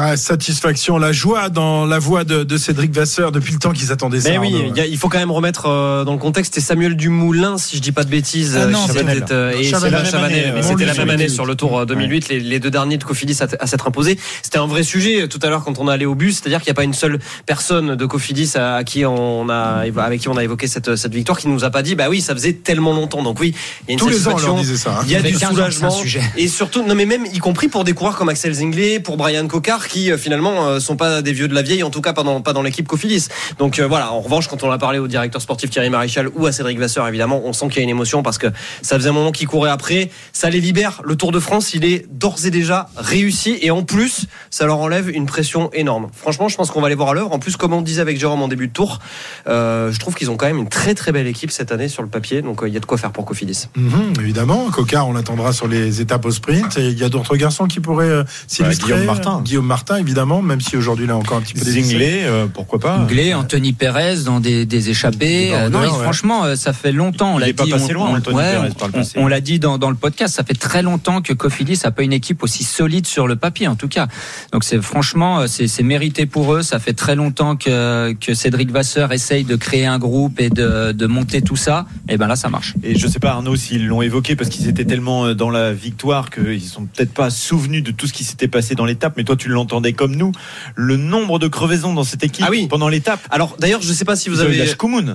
Ah, satisfaction, la joie dans la voix de, de Cédric Vasseur depuis le temps qu'ils attendaient ça. Mais oui, Arnaud. il y a- il faut quand même remettre euh, dans le contexte. C'était Samuel Dumoulin, si je dis pas de bêtises. Ah non, qui Chavanel. était, euh, et Chavanel. Chavanel, mais euh, c'était on la même année sur le Tour euh, 2008, les, les deux derniers de Cofidis à, à s'être imposés. C'était un vrai sujet euh, tout à l'heure quand on est allé au bus, c'est-à-dire qu'il n'y a pas une seule personne de Cofidis à, à qui on a avec qui on a évoqué cette, cette victoire qui nous a pas dit bah oui ça faisait tellement longtemps. Donc oui, il y a une Tous les ans, on satisfaction, ça, hein. il y a du 15 ans que c'est un soulagement sujet. et surtout non mais même y compris pour des coureurs comme Axel Zingler, pour Brian Cocard qui euh, finalement euh, sont pas des vieux de la vieille, en tout cas pas dans, pas dans l'équipe Cofidis. Donc euh, voilà, en revanche, quand on a parlé au directeur sportif Thierry Maréchal ou à Cédric Vasseur, évidemment, on sent qu'il y a une émotion parce que ça faisait un moment qu'ils couraient après. Ça les libère. Le Tour de France, il est d'ores et déjà réussi et en plus, ça leur enlève une pression énorme. Franchement, je pense qu'on va les voir à l'œuvre. En plus, comme on disait avec Jérôme en début de tour, euh, je trouve qu'ils ont quand même une très très belle équipe cette année sur le papier. Donc euh, il y a de quoi faire pour Cofidis. Mhm, évidemment, Coca, on l'attendra sur les étapes au sprint. Et il y a d'autres garçons qui pourraient euh, s'illustrer. Guillaume Martin. Guillaume Martin, évidemment, même si aujourd'hui il a encore un petit peu des Zinglé, euh, pourquoi pas Glé, Anthony Pérez dans des, des échappées. Euh, non, ouais. franchement, euh, ça fait longtemps. On Il l'a est pas passé on- loin, on- Anthony ouais, Pérez, on- par le passé. On l'a dit dans, dans le podcast. Ça fait très longtemps que Cofidis n'a pas une équipe aussi solide sur le papier, en tout cas. Donc c'est franchement, euh, c'est mérité pour eux. Ça fait très longtemps que, que Cédric Vasseur essaye de créer un groupe et de, de monter tout ça. Et ben là, ça marche. Et je sais pas Arnaud s'ils l'ont évoqué parce qu'ils étaient tellement euh, dans la victoire qu'ils sont peut-être pas souvenus de tout ce qui s'était passé dans l'étape. Mais toi, tu l'entendais comme nous. Le nombre de crevaisons dans cette équipe Ah oui. pendant l'étape. Alors d'ailleurs, je sais pas si vous avez.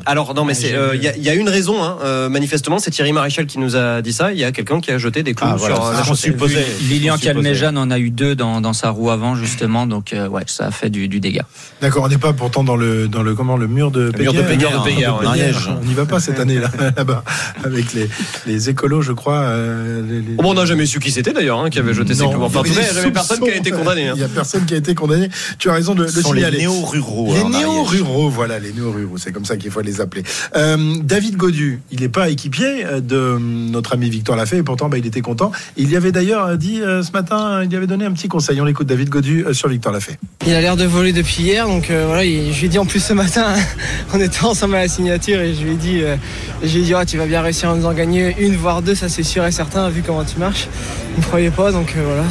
Alors non, mais Ah, c'est j'ai euh, il y, a- il y a une raison. Hein, euh, manifestement, c'est Thierry Maréchal qui nous a dit ça. Il y a quelqu'un qui a jeté des clous Ah, voilà, sur. c'est euh. Lilian. Calmejan en a eu deux dans, dans sa roue avant, justement. Donc euh, ouais, ça a fait du, du dégât. D'accord, on n'est pas pourtant dans le dans le comment le mur de mur hein, Ariège. On n'y va pas cette année là là-bas avec les les écolos, je crois. euh, les- les- Bon, on n'a jamais su qui c'était d'ailleurs hein, qui avait jeté Non, clous. Enfin, en il y tout cas, avait il n'y a jamais des personne qui a été condamné. hein. Il personne qui a été condamné. Tu as raison de le sont les signaler. néo-ruraux. Les hein, néo-ruraux, voilà, les néo-ruraux, c'est comme ça qu'il faut les appeler. Euh, David Godu, il n'est pas équipier euh, de notre ami Victor Lafay, et pourtant bah, il était content. Il y avait d'ailleurs euh, dit euh, ce matin, il lui avait donné un petit conseil. On l'écoute, David Godu, euh, sur Victor Lafay. Il a l'air de voler depuis hier, donc euh, voilà, il- je lui ai dit en plus ce matin, on était ensemble à la signature et je lui ai dit, euh, je lui ai dit, Ah, tu vas bien réussir à nous en gagner une voire deux, ça c'est sûr et certain, vu comment tu marches. Ne croyait pas, donc euh, voilà,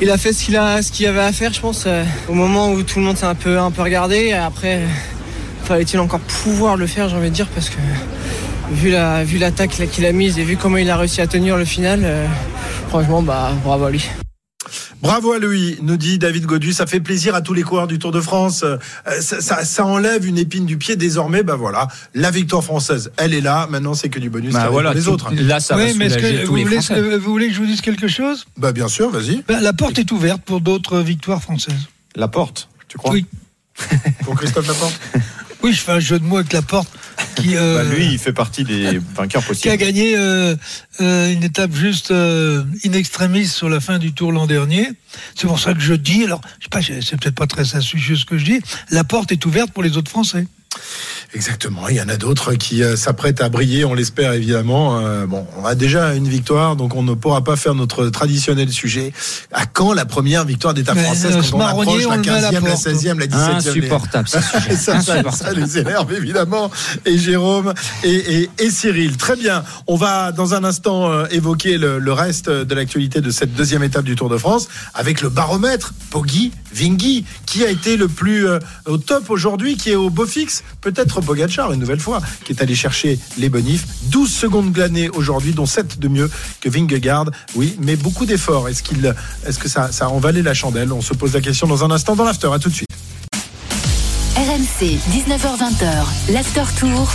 il a fait ce qu'il a, avait à faire, je pense, euh, au moment où tout le monde s'est un peu, un peu regardé. Après, euh, fallait-il encore pouvoir le faire, j'ai envie de dire, parce que vu la, vu l'attaque qu'il a mise et vu comment il a réussi à tenir le final, franchement, bah bravo à lui. Bravo à lui, nous dit David Godu. Ça fait plaisir à tous les coureurs du Tour de France. Euh, ça, ça- ça enlève une épine du pied. Désormais, bah voilà, la victoire française, elle est là. Maintenant, c'est que du bonus Bah voilà, pour les tout- autres. Là, ça va mais est-ce soulager que tous vous les voulez, Français. euh, vous voulez que je vous dise quelque chose? Bah bien sûr, vas-y. Ben, La porte est ouverte pour d'autres victoires françaises. La porte, tu crois? Oui. Pour Christophe Laporte? Oui, je fais un jeu de mots avec la porte qui, euh, Bah, Lui, il fait partie des vainqueurs qui a possibles. gagné euh, euh, une étape juste euh, in extremis sur la fin du tour l'an dernier. C'est pour ça que je dis, alors, je sais pas, c'est peut-être pas très astucieux ce que je dis, la porte est ouverte pour les autres Français. Exactement. Il y en a d'autres qui euh, s'apprêtent à briller, on l'espère évidemment. Euh, bon, on a déjà une victoire, donc on ne pourra pas faire notre traditionnel sujet. À quand la première victoire d'État française quand on approche on la le met à la 15e, la porte. 16e, la 17e Insupportable, ce sujet. ça, ça, ça les énerve évidemment. Et Jérôme et, et, et Cyril. Très bien. On va dans un instant euh, évoquer le, le reste de l'actualité de cette deuxième étape du Tour de France avec le baromètre Poggi Vinghi qui a été le plus euh, au top aujourd'hui, qui est au beau fixe. Peut-être Pogacar une nouvelle fois, qui est allé chercher les bonifs. 12 secondes glanées aujourd'hui, dont 7 de mieux que Vingegaard. Oui, mais beaucoup d'efforts. Est-ce qu'il, est-ce que ça, ça a envalé la chandelle? On se pose la question dans un instant dans l'after. À tout de suite. RMC, 19h20, l'after tour.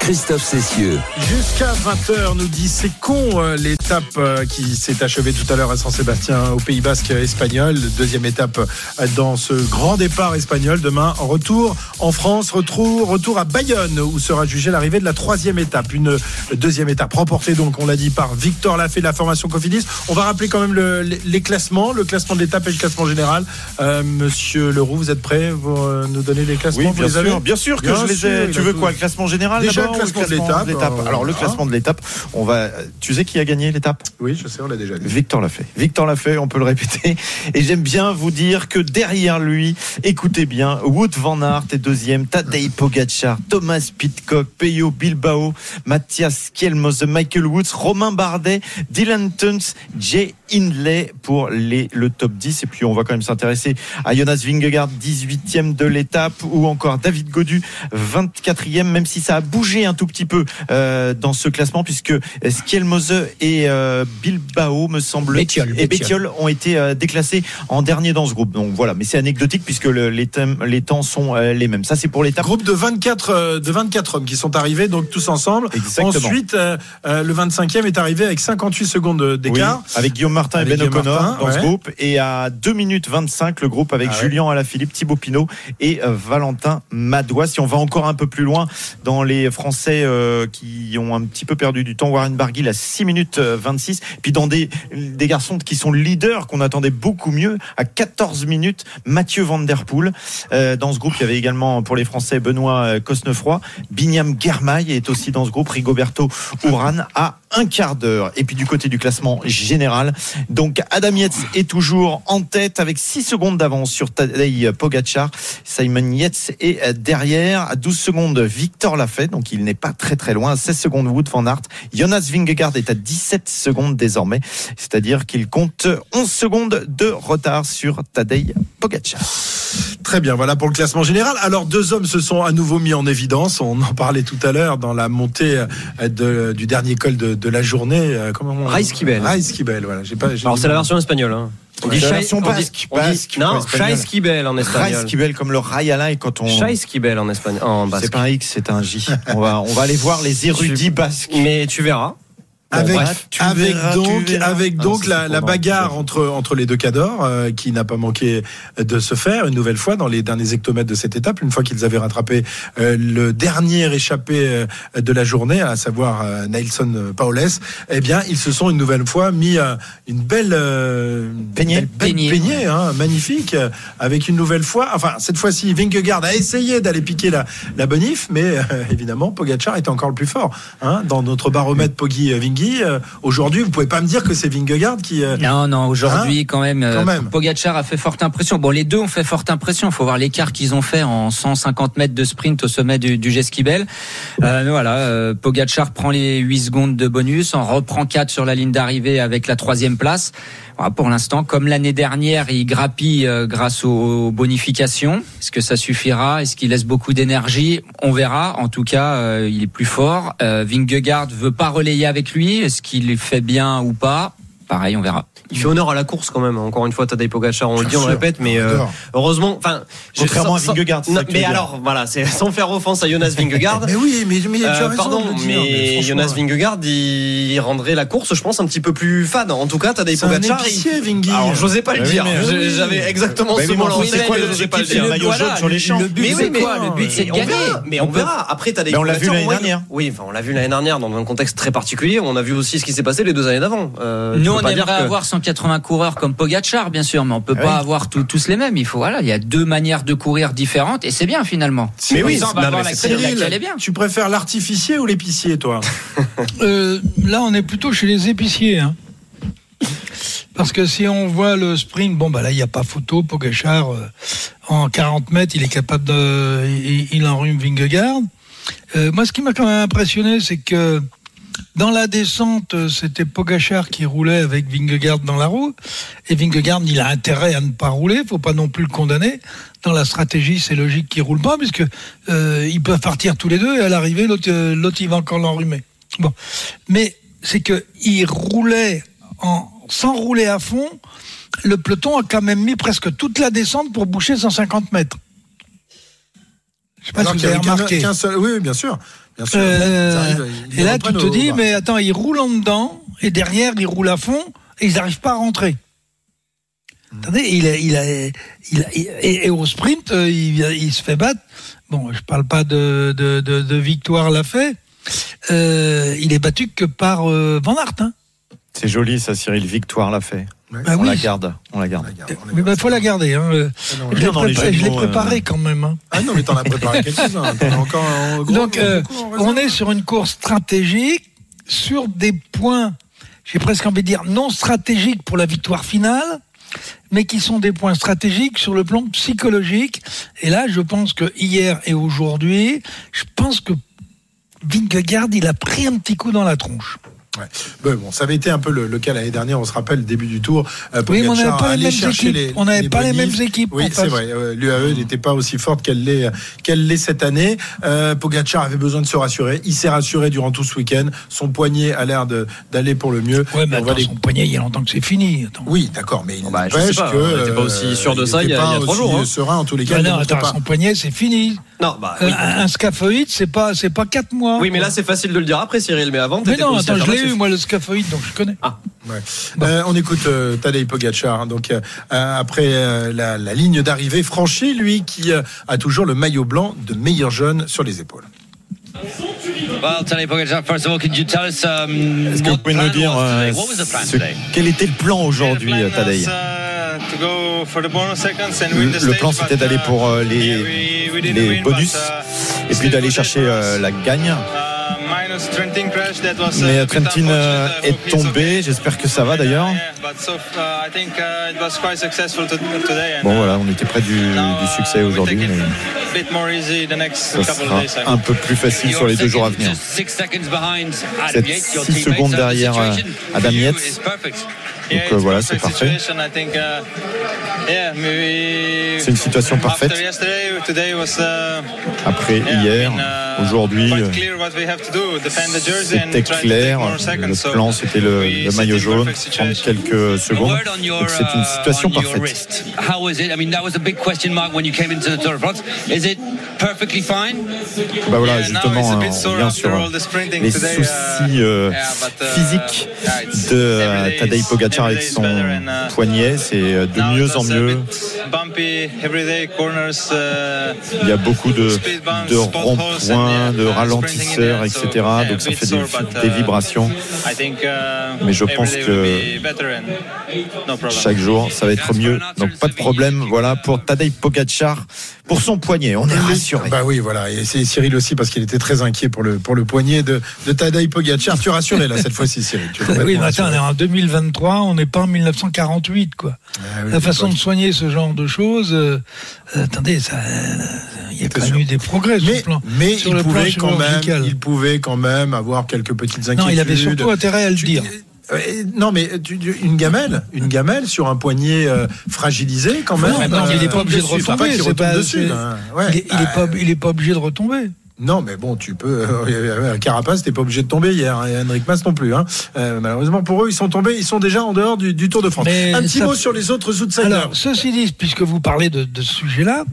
Christophe Cessieux. Jusqu'à 20h, nous dit c'est con euh, l'étape euh, qui s'est achevée tout à l'heure à San-Sébastien au Pays Basque espagnol. Deuxième étape euh, dans ce grand départ espagnol. Demain, retour en France, retour, retour à Bayonne où sera jugée l'arrivée de la troisième étape. Une deuxième étape remportée donc, on l'a dit, par Victor Lafay de la formation Cofidis. On va rappeler quand même le- les, classements, le classement de l'étape et le classement général. Euh, Monsieur Leroux, vous êtes prêt pour euh, nous donner les classements Oui, Vous bien les avez sûr, bien sûr que Bien je les ai. Tu veux quoi, le classement général Déjà, le classement de l'étape, Alors le voilà. classement de l'étape, on va. Tu sais qui a gagné l'étape? Oui, je sais, on l'a déjà dit. Victor l'a fait. Victor l'a fait, on peut le répéter. Et j'aime bien vous dire que derrière lui, écoutez bien, Wood Van Aert est deuxième, Tadej Pogacar, Thomas Pitcock, Peyo Bilbao, Mathias Kielmose, Michael Woods, Romain Bardet, Dylan Tuns, Jay Hindley pour les, le top 10. Et puis on va quand même s'intéresser à Jonas Vingegaard, 18e de l'étape, ou encore David Godu, 24e, même si ça a bougé un tout petit peu euh, dans ce classement, puisque Skielmose et euh, Bilbao, me semble, et. Bettiol ont été euh, déclassés en dernier dans ce groupe. Donc voilà, mais c'est anecdotique puisque le- les, thèmes- les temps sont euh, les mêmes. Ça, c'est pour l'étape. Groupe de 24, euh, de 24 hommes qui sont arrivés, donc tous ensemble. Exactement. Ensuite, euh, euh, le 25e est arrivé avec 58 secondes Oui, d'écart. avec Guillaume Martin Avec et Ben O'Connor dans ce ouais. groupe. Et à 2 minutes 25, le groupe avec Ah ouais. Julien Alaphilippe, Thibaut Pinot et euh, Valentin Madois. Si on va encore un peu plus loin dans les Français euh, qui ont un petit peu perdu du temps, Warren Barguil à 6 minutes euh, 26. Puis dans des, des garçons qui sont leaders, qu'on attendait beaucoup mieux, à 14 minutes, Mathieu Van Der Poel. Euh, dans ce groupe, il y avait également pour les Français Benoît euh, Cosnefroy. Binyam Germail est aussi dans ce groupe. Rigoberto Urán à un quart d'heure. Et puis du côté du classement général, donc Adam Yates est toujours en tête avec 6 secondes d'avance sur Tadej Pogacar. Simon Yates est derrière à 12 secondes Victor Lafay, donc il n'est pas très très loin. À 16 secondes Wood van Aert. Jonas Vingegaard est à 17 secondes désormais, c'est-à-dire qu'il compte 11 secondes de retard sur Tadej Pogacar. Très bien, voilà pour le classement général. Alors, deux hommes se sont à nouveau mis en évidence. On en parlait tout à l'heure dans la montée euh, du dernier col de, de la journée. Euh, Comment on... Raizkibel. Raizkibel, voilà. J'ai pas, j'ai Alors dit- c'est la version espagnole. Hein. On dit la Shai- version on dit- basque, on dit- basque, non, pas espagnol. Scheiskibel en espagnol. Raizkibel comme le Rayala et quand on Scheiskibel en espagnol. En basque. c'est pas un X, c'est un J. On va on va aller voir les érudits basques. Mais tu verras. Avec, avec verras, donc, avec Ah, donc la, la bagarre entre, entre les deux cadors, euh, qui n'a pas manqué de se faire une nouvelle fois dans les derniers hectomètres de cette étape, une fois qu'ils avaient rattrapé euh, le dernier échappé euh, de la journée, à savoir euh, Nelson Paoles, eh bien, ils se sont une nouvelle fois mis euh, une belle euh, Peignée. belle- belle Peignée. peignée, hein, magnifique, euh, avec une nouvelle fois, enfin, cette fois-ci, Vingegaard a essayé d'aller piquer la, la bonif, mais euh, évidemment, Pogacar était encore le plus fort. Hein, dans notre baromètre Poggi-Vinghi, euh, aujourd'hui, vous pouvez pas me dire que c'est Vingegaard qui... euh, Non, non, aujourd'hui, quand même, euh, Quand même. Pogacar a fait forte impression. Bon, les deux ont fait forte impression. Il faut voir l'écart qu'ils ont fait en 150 mètres de sprint au sommet du, du Jesquibel. Euh, mais voilà, Pogacar prend les 8 secondes de bonus, en reprend 4 sur la ligne d'arrivée avec la troisième place. Voilà, pour l'instant, comme l'année dernière, il grappille euh, grâce aux bonifications. Est-ce que ça suffira? Est-ce qu'il laisse beaucoup d'énergie? On verra. En tout cas, euh, il est plus fort. Euh, Vingegaard veut pas relayer avec lui. Est-ce qu'il fait bien ou pas? Pareil, on verra. Il fait honneur à la course quand même. Encore une fois, Tadej Pogacar, on le dit, on le sûr. répète, mais euh, heureusement, enfin, je- Contrairement à Vingegaard, non, mais alors, voilà, c'est sans faire offense à Jonas Vingegaard. Mais oui, mais, mais tu as Euh, raison pardon, dire, mais Jonas Vingegaard, il rendrait la course, je pense, un petit peu plus fade. En tout cas, Tadej C'est un Pogacar. épicier, il... Alors, j'osais pas le Bah dire. oui. J'avais exactement Bah ce on en tête, quoi mais j'osais pas le dire. maillot jaune sur les champs. Mais oui, mais, quoi Le but, c'est de on gagner. verra, mais on, verra. Après, Tadej Mais on l'a vu Pogacar, l'année dernière. Oui, enfin, on l'a vu l'année dernière dans un contexte très particulier. On a vu aussi ce qui s'est passé les deux années d'avant. Euh, Nous, on aimerait que- avoir 180 coureurs comme Pogachar, bien sûr, mais on peut Ah pas oui. avoir tous- tous les mêmes. Il faut, voilà, il y a deux manières de courir différentes et c'est bien finalement. Mais oui, on va non, mais Cyril, est bien. tu préfères l'artificier ou l'épicier, toi? Euh, là, on est plutôt chez les épiciers. hein. Parce que si on voit le sprint, bon, bah là, il n'y a pas photo. Pogachar, euh, en 40 mètres, il est capable de. Il, il enrhume Vingegaard. Euh, moi, ce qui m'a quand même impressionné, c'est que dans la descente, c'était Pogachar qui roulait avec Vingegaard dans la roue. Et Vingegaard, il a intérêt à ne pas rouler. faut pas non plus le condamner. Dans la stratégie, c'est logique qu'il roule pas, puisque euh, ils peuvent partir tous les deux et à l'arrivée, l'autre, euh, l'autre, il va encore l'enrhumer. Bon, mais c'est que il roulait en sans rouler à fond. Le peloton a quand même mis presque toute la descente pour boucher 150 mètres. Je sais pas Alors si vous avez remarqué. seul- oui, bien sûr. Bien sûr. Euh, Ils arrivent, ils et là, tu te au- dis, mais attends, ils roulent en dedans, et derrière, ils roulent à fond, et ils n'arrivent pas à rentrer. Attendez, il a, il a, il a- et, et au sprint, euh, il, il se fait battre. Bon, je parle pas de, de, de, de victoire l'a fait. Euh, il est battu que par euh, Van Aert. Hein. C'est joli ça, Cyril. Victoire l'a fait. Bah on oui. la garde. On la garde. Mais il faut la garder. Hein. Euh, non, je l'ai mots, préparé euh. quand même. hein. Ah non, mais t'en as préparé quelques-uns. T'en as encore un gros. Donc, euh, on est sur une course stratégique, sur des points, j'ai presque envie de dire, non stratégiques pour la victoire finale, mais qui sont des points stratégiques sur le plan psychologique. Et là, je pense que hier et aujourd'hui, je pense que Vingegaard, il a pris un petit coup dans la tronche. Ouais. Ben bon, ça avait été un peu le, le cas l'année dernière. On se rappelle, début du tour. euh, Oui, mais on Pogacar n'avait pas les allait mêmes chercher équipes. On n'avait pas les mêmes équipes Oui, c'est vrai. Euh, L'UAE n'était pas aussi forte qu'elle l'est qu'elle l'est cette année. Euh, Pogacar avait besoin de se rassurer. Il s'est rassuré durant tout ce week-end. Son poignet a l'air d'aller pour le mieux. Ouais, mais On va attends, les- son poignet, il y a longtemps que c'est fini. Attends. Oui, d'accord, mais il bah, je n'empêche que on n'était pas aussi sûr de il ça il y a- trois aussi jours, hein. Serein en tous les cas. Non, attends, pas. son poignet, c'est fini. Non, bah, Euh, oui. un, scaphoïde, c'est pas, c'est pas 4 mois. Oui, mais là, c'est facile de le dire après, Cyril. Mais avant, Mais non, attends, je l'ai affirmatif. Eu, moi, le scaphoïde, donc je connais. Ouais. Euh, on écoute euh, Tadej Pogacar. hein. Donc euh, euh, après euh, la, la ligne d'arrivée franchie, lui qui euh, a toujours le maillot blanc de meilleur jeune sur les épaules. Well, Tadej Pogacar, first of all, could you tell us um, Est-ce que what vous pouvez plan nous dire was today? What was the plan ce- today? quel était le plan aujourd'hui, Tadej le, le plan c'était d'aller pour euh, les, les bonus et puis d'aller chercher euh, la gagne. Mais euh, Trentin euh, est tombé, j'espère que ça va d'ailleurs. Bon voilà, on était près du, du succès aujourd'hui, mais ça sera un peu plus facile sur les deux jours à venir. Just six seconds behind Vous Adam êtes Yates, your 6 teammate, secondes derrière Adam Yates. Donc euh, voilà, c'est parfait. C'est une situation parfaite. Après hier, aujourd'hui, euh, c'était clair. Le plan, c'était le, le maillot jaune, prendre quelques secondes. C'est une uh, situation parfaite. wrist. How is it? I mean, that was a big question mark when you came into the Tour de France. Is it perfectly fine? Bah voilà, justement, hein, on revient sur les soucis euh, physiques de Tadej Pogacar avec son poignet. C'est euh, de mieux en mieux. Il y a beaucoup de, de ronds-points, de ralentisseurs, etc. Donc ça fait des, des vibrations. Mais je pense que chaque jour, ça va être mieux. Donc pas de problème. Voilà pour Tadej Pogacar, pour son poignet. On est rassuré. Bah oui, voilà. Et c'est Cyril aussi parce qu'il était très inquiet pour le, pour le poignet de, de Tadej Pogacar. Tu es rassuré là cette fois-ci, Cyril. Tu Oui, mais attends, on est en 2023, on n'est pas en 1948, quoi. Ah oui, La façon de soigner ce genre de choses, euh, euh, attendez, ça, euh, il y a quand même eu des progrès sur Mais, le plan, mais sur il le plan pouvait quand même, il pouvait quand même avoir quelques petites inquiétudes. Non, il avait surtout intérêt à le dire. Non, mais une gamelle, une gamelle sur un poignet euh, fragilisé quand même. Non, il n'est pas obligé de pas retomber. pas-. Ouais. il, est, il est pas, il est pas obligé de retomber. Non, mais bon, tu peux. Euh, Carapace, t'es pas obligé de tomber hier. Et Henrik Mas non plus. Hein. Euh, malheureusement pour eux, ils sont tombés. Ils sont déjà en dehors du, du Tour de France. Mais un petit ça- mot sur les autres outsiders. Alors, ceci dit, puisque vous parlez de, de ce sujet-là,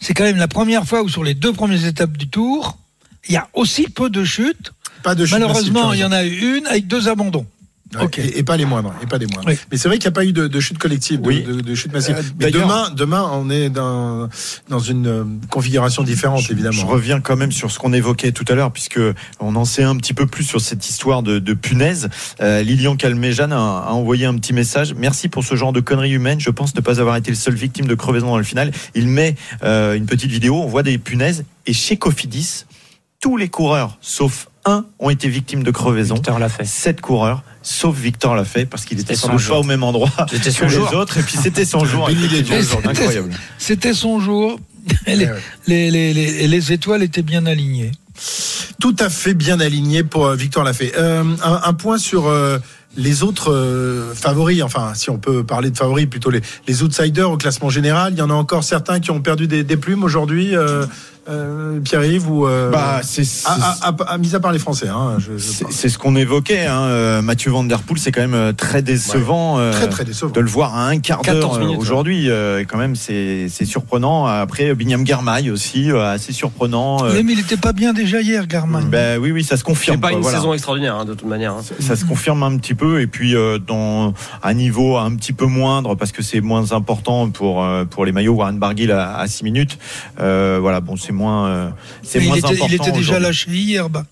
c'est quand même la première fois où sur les deux premières étapes du Tour, il y a aussi peu de chutes. Pas de chute Malheureusement, il y en a eu une avec deux abandons. Et, et pas les moindres, et pas les moindres. Mais c'est vrai qu'il n'y a pas eu de, de chute collective, de, Oui. de, de chute massive. Euh, Mais demain, demain, on est dans, dans une euh, configuration différente, évidemment. Je reviens quand même sur ce qu'on évoquait tout à l'heure, puisque on en sait un petit peu plus sur cette histoire de, de punaise. Euh, Lilian Calmejane a, a envoyé un petit message. Merci pour ce genre de conneries humaines. Je pense ne pas avoir été le seul victime de crevaison dans le final. Il met euh, une petite vidéo. On voit des punaises. Et chez Cofidis, tous les coureurs, sauf un, ont été victimes de crevaison. Victor l'a fait. Sept coureurs, sauf Victor l'a fait, parce qu'il était sans son doute jour. pas au même endroit C'était son que jour. les autres. Et puis c'était son jour. Incroyable. C'était son jour. Les, les, les, les- les étoiles étaient bien alignées. Tout à fait bien aligné pour euh, Victor Lafay. Euh, un, un point sur euh, les autres euh, favoris, enfin si on peut parler de favoris, plutôt les, les outsiders au classement général. Il y en a encore certains qui ont perdu des, des plumes aujourd'hui. Euh, Pierre-Yves ou euh, Bah, c'est- à, à- à- à- mis à part les Français. Hein, je- je C'est ce qu'on évoquait. Hein. euh, Mathieu Van Der Poel, c'est quand même euh, très décevant, euh, Très, très décevant. de le voir à un quart 14 d'heure minutes, aujourd'hui. euh, quand même, c'est c'est surprenant. Après, Binyam Garmail aussi, euh, assez surprenant. euh, mais il n'était pas bien déjà hier, Garman. ben oui, oui, ça se confirme. C'est pas une voilà. saison extraordinaire hein, de toute manière. hein. Ça se confirme un petit peu et puis euh, dans un niveau un petit peu moindre parce que c'est moins important pour euh, pour les maillots Warren Barguil à, à 6 minutes. Euh, voilà, bon, c'est moins euh, c'est moins il, était, important. il était déjà lâché hier, Barguil.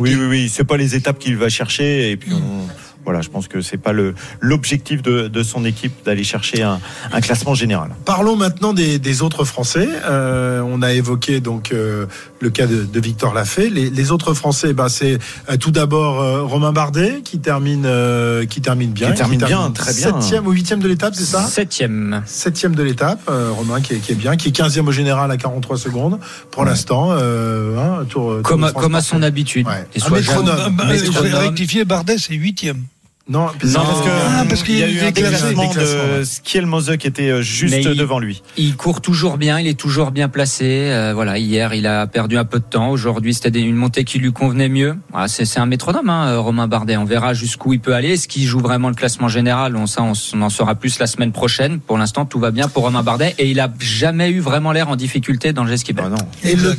Oui, oui, oui. C'est pas les étapes qu'il va chercher. Et puis, on- voilà, je pense que c'est pas le l'objectif de, de son équipe d'aller chercher un, un classement général. Parlons maintenant des, des autres Français. Euh, on a évoqué donc euh, le cas de, de Victor Lafay. Les, les autres Français, bah, c'est euh, tout d'abord euh, Romain Bardet qui termine euh, qui termine bien, Qui termine bien, très bien. Septième ou huitième de l'étape, c'est ça? Septième. Septième de l'étape, euh, Romain qui est, qui est bien, qui est 15e au général à 43 secondes pour l'instant. Euh, hein, tour, tour Comme, à- comme à son habitude. Ouais. Qu'il Un métronome. Bah, je vais rectifier, Bardet, c'est huitième. Non, Non, parce que Ah, parce qu'il il y a y a eu un des classements, déclassement de ouais. Skielmose qui était euh, juste il- devant lui. Il court toujours bien, il est toujours bien placé. Euh, voilà, hier il a perdu un peu de temps. Aujourd'hui c'était une montée qui lui convenait mieux. Voilà, c'est c'est un métronome, hein, euh, Romain Bardet. On verra jusqu'où il peut aller. Est-ce qu'il joue vraiment le classement général? On ça, on, on en saura plus la semaine prochaine. Pour l'instant, tout va bien pour Romain Bardet et il a jamais eu vraiment l'air en difficulté dans le jet ski Ah non. Et le,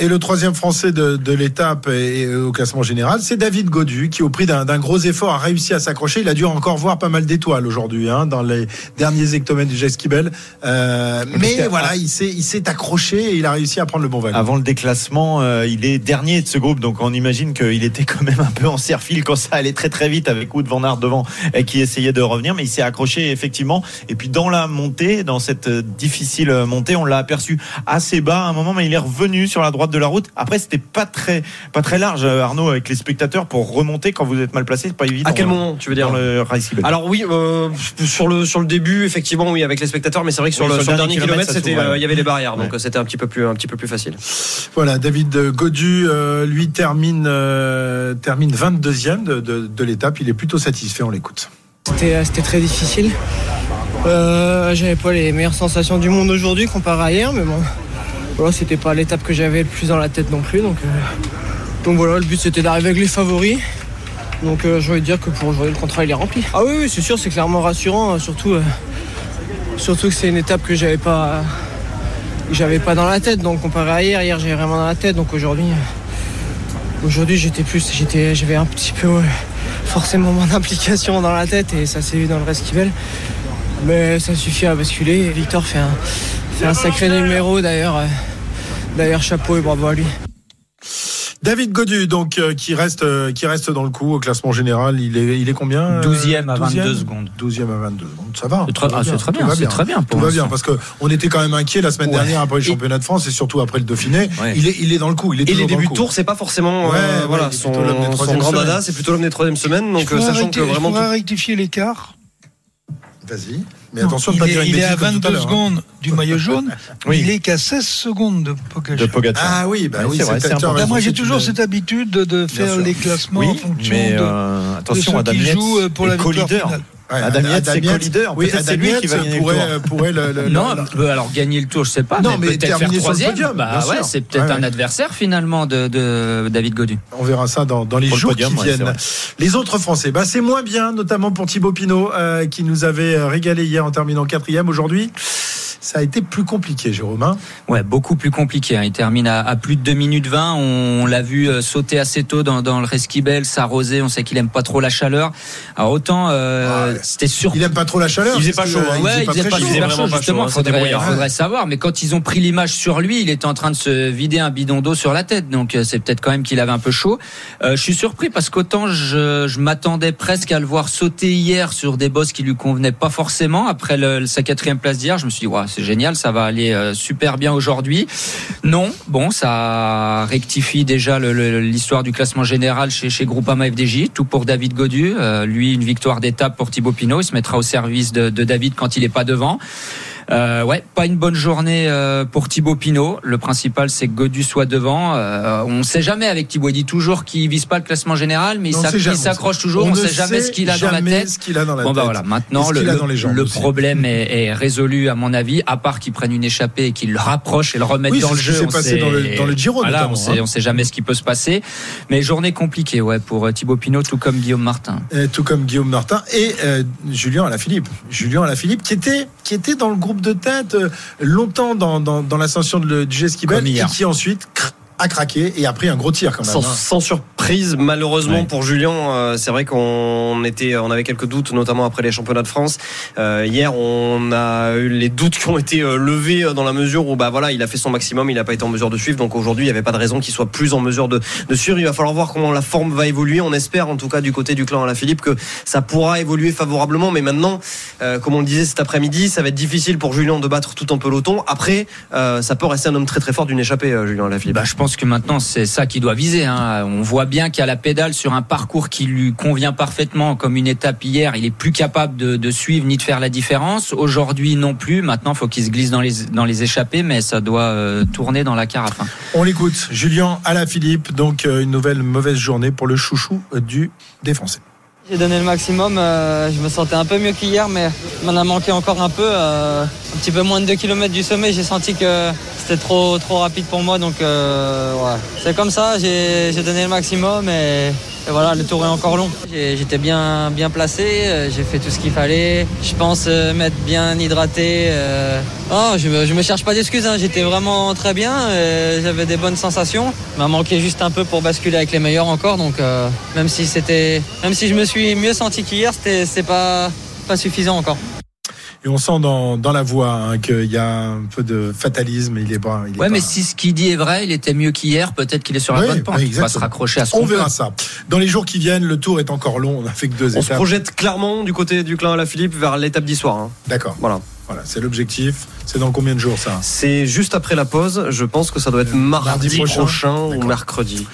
et le troisième Français de, de l'étape et, et au classement général, c'est David Godu, qui au prix d'un gros effort a réussi à s'accrocher. Il a dû encore voir pas mal d'étoiles aujourd'hui hein, dans les derniers hectomètres du jet ski bell. Euh, mais voilà, il s'est il s'est accroché et il a réussi à prendre le bon wagon. Avant le déclassement, euh, il est dernier de ce groupe, donc on imagine qu'il était quand même un peu en serre-fil quand ça allait très très vite avec Wood Van Aert devant et qui essayait de revenir, mais il s'est accroché effectivement. Et puis dans la montée, dans cette euh, difficile montée, on l'a aperçu assez bas à un moment, mais il est revenu sur la droite de la route. Après, c'était pas très pas très large, euh, Arnaud, avec les spectateurs pour remonter quand vous êtes mal placé, c'est pas évident. À quel hein, moment tu veux dire dans le Race. Alors oui, euh, sur le sur le début, effectivement, oui, avec les spectateurs, mais c'est vrai que sur, Oui, le, sur le dernier kilomètre, euh, il y avait les barrières, donc Ouais. c'était un petit peu plus un petit peu plus facile. Voilà, David Godu, euh, lui termine euh, termine 22e de, de, de l'étape. Il est plutôt satisfait. On l'écoute. C'était c'était très difficile. Euh, j'avais pas les meilleures sensations du monde aujourd'hui comparé à hier, mais bon, voilà, c'était pas l'étape que j'avais le plus dans la tête non plus. Donc, euh, donc voilà, le but c'était d'arriver avec les favoris. Donc euh, je vais dire que pour aujourd'hui le contrat il est rempli. Ah oui, oui c'est sûr, c'est clairement rassurant, euh, surtout, euh, surtout que c'est une étape que j'avais pas, pas dans la tête. Donc comparé à hier, hier j'avais vraiment dans la tête. Donc aujourd'hui, aujourd'hui j'étais plus, j'avais un petit peu forcément mon implication dans la tête et ça s'est vu dans le Reskivel. Mais ça suffit à basculer. Victor fait un, fait un sacré numéro d'ailleurs. euh, D'ailleurs chapeau et bravo à lui. David Godu, donc euh, qui reste euh, qui reste dans le coup au classement général. Il est il est combien euh, 12e à 12e? 22 secondes. 12e à 22 secondes. Ça va. C'est très- va ah, c'est très bien, va c'est très bien pour Tout va bien parce que on était quand même inquiet la semaine Ouais. dernière après le championnat de France et surtout après le Dauphiné. Ouais. Il est il est dans le coup. Il est Et les débuts le de tour, c'est pas forcément euh, Ouais, voilà son, plutôt l'homme des son grand semaines. dada, c'est plutôt l'homme des troisième semaines. Donc sachant que vraiment pourrais tout- rectifier l'écart. Vas-y. Mais attention de il pas est, dire une il est à comme tout 22 l'heure, hein. secondes du maillot jaune. Oui. Il est qu'à 16 secondes de Pogacar. de Pogacar. Ah oui, bah oui, c'est vrai, raison, moi, j'ai toujours cette habitude de, faire les classements Oui, en fonction mais de, euh, attention, de ceux Adam jouent euh, pour la victoire finale. Adam Yates, c'est co-leader. Oui, c'est lui qui va gagner le pourrait, tour. pourrait le, le- Non, le- peut alors gagner le tour, je sais pas. Non, mais peut-être faire le troisième. podium, Bah ouais, c'est peut-être Ouais, un ouais. adversaire finalement de, de David Godu. On verra ça dans, dans les Pour le jours podium, qui viennent. Les autres Français, bah, c'est moins bien, notamment pour Thibaut Pinot, euh, qui nous avait euh, régalé hier en terminant quatrième. Aujourd'hui, ça a été plus compliqué, Jérôme. hein Ouais, beaucoup plus compliqué. hein. Il termine à, à plus de 2 minutes 20. On, l'a vu euh, sauter assez tôt dans, dans le Resquibel, s'arroser. On sait qu'il aime pas trop la chaleur. Alors autant euh, c'était sûr. Il aime pas trop la chaleur. Il faisait pas chaud, hein. il Ouais, faisait il pas faisait pas chaud. faisait justement. hein, faudrait, brouillard. faudrait savoir. Mais quand ils ont pris l'image sur lui, il était en train de se vider un bidon d'eau sur la tête. Donc euh, c'est peut-être quand même qu'il avait un peu chaud. Euh, je suis surpris parce qu'autant je, je m'attendais presque à le voir sauter hier sur des bosses qui lui convenaient pas forcément. Après le, sa quatrième place d'hier, je me suis dit, ouais, c'est génial, ça va aller euh, super bien aujourd'hui. Non, bon, ça rectifie déjà l'histoire du classement général chez, Groupama FDJ. Tout pour David Godu. Euh, lui, une victoire d'étape pour Thibaut Pinot. Il se mettra au service de, David quand il est pas devant. Euh, ouais, pas une bonne journée euh, pour Thibaut Pinot. Le principal, c'est que Godu soit devant. Euh, on ne sait jamais avec Thibaut. Il dit toujours qu'il vise pas le classement général, mais il s'accroche toujours. On ne sait jamais ce qu'il a dans la jamais tête. ce qu'il a dans la Bon bah tête. voilà, maintenant le, le- problème est, est résolu à mon avis, à part qu'il prenne une échappée et qu'il le rapproche et le remette Oui, dans le jeu. s'est on passé sait- dans le- dans le Giro, Voilà, on sait, hein. on sait jamais ce qui peut se passer. Mais journée compliquée, ouais, pour euh, Thibaut Pinot, tout comme Guillaume Martin. Euh, tout comme Guillaume Martin et euh, Julien Alaphilippe. Julien Alaphilippe qui était, qui était dans le groupe de tête euh, longtemps dans, dans, dans l'ascension du J-Skibel Comme et qui ensuite a craqué et a pris un gros tir quand même. Sans, hein. sans surprise, malheureusement Ouais. pour Julien, euh, c'est vrai qu'on était, on avait quelques doutes, notamment après les championnats de France. Euh, hier, on a eu les doutes qui ont été euh, levés euh, dans la mesure où, bah voilà, il a fait son maximum, il n'a pas été en mesure de suivre. Donc aujourd'hui, il n'y avait pas de raison qu'il soit plus en mesure de, de suivre. Il va falloir voir comment la forme va évoluer. On espère, en tout cas, du côté du clan à la Philippe, que ça pourra évoluer favorablement. Mais maintenant, euh, comme on le disait cet après-midi, ça va être difficile pour Julien de battre tout en peloton. Après, euh, ça peut rester un homme très très fort d'une échappée, euh, Julien Alaphilippe. Bah, je pense que maintenant c'est ça qu'il doit viser. hein. On voit bien qu'à la pédale sur un parcours qui lui convient parfaitement, comme une étape hier, il est plus capable de, suivre ni de faire la différence. Aujourd'hui non plus. Maintenant, faut qu'il se glisse dans les échappées, mais ça doit euh, tourner dans la carafe. hein. On l'écoute. Julien Alaphilippe, donc euh, une nouvelle mauvaise journée pour le chouchou du défoncé. J'ai donné le maximum, euh, je me sentais un peu mieux qu'hier, mais m'en a manqué encore un peu. euh, un petit peu moins de 2 km du sommet, j'ai senti que c'était trop, trop rapide pour moi. Donc euh, c'est comme ça, j'ai donné le maximum et, voilà, le tour est encore long. J'étais bien, bien placé, euh, j'ai fait tout ce qu'il fallait. Je pense euh, m'être bien hydraté. euh. Oh, je, je me cherche pas d'excuses, hein, j'étais vraiment très bien, j'avais des bonnes sensations. Il m'a manqué juste un peu pour basculer avec les meilleurs encore, donc même si même si je me suis mieux senti qu'hier, c'était c'est pas, pas suffisant encore. Et on sent dans, dans la voix hein, qu'il y a un peu de fatalisme. Il est pas. Il est Ouais, pas- mais si ce qu'il dit est vrai, il était mieux qu'hier. Peut-être qu'il est sur la Oui, bonne pente. oui, il va se raccrocher à ce On peut. verra ça. Dans les jours qui viennent, le tour est encore long. On n'a fait que deux On se étapes. projette clairement du côté du clan à la Philippe vers l'étape d'histoire. Hein. D'accord. Voilà. Voilà, c'est l'objectif. C'est dans combien de jours ça C'est juste après la pause. Je pense que ça doit être mardi, mardi prochain. prochain, ou mercredi.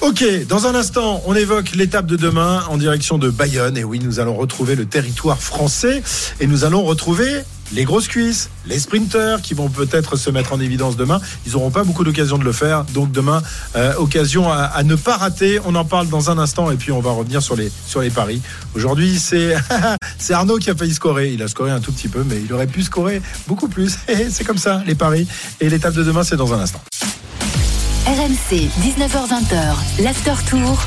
Ok, dans un instant, on évoque l'étape de demain en direction de Bayonne. Et oui, nous allons retrouver le territoire français et nous allons retrouver les grosses cuisses, les sprinteurs qui vont peut-être se mettre en évidence demain. Ils n'auront pas beaucoup d'occasion de le faire. Donc demain, euh, occasion à, à ne pas rater. On en parle dans un instant et puis on va revenir sur les, sur les paris. Aujourd'hui, c'est c'est Arnaud qui a failli scorer. Il a scoré un tout petit peu, mais il aurait pu scorer beaucoup plus. Et c'est comme ça, les paris. Et l'étape de demain, c'est dans un instant. RMC, 19h20, l'after tour.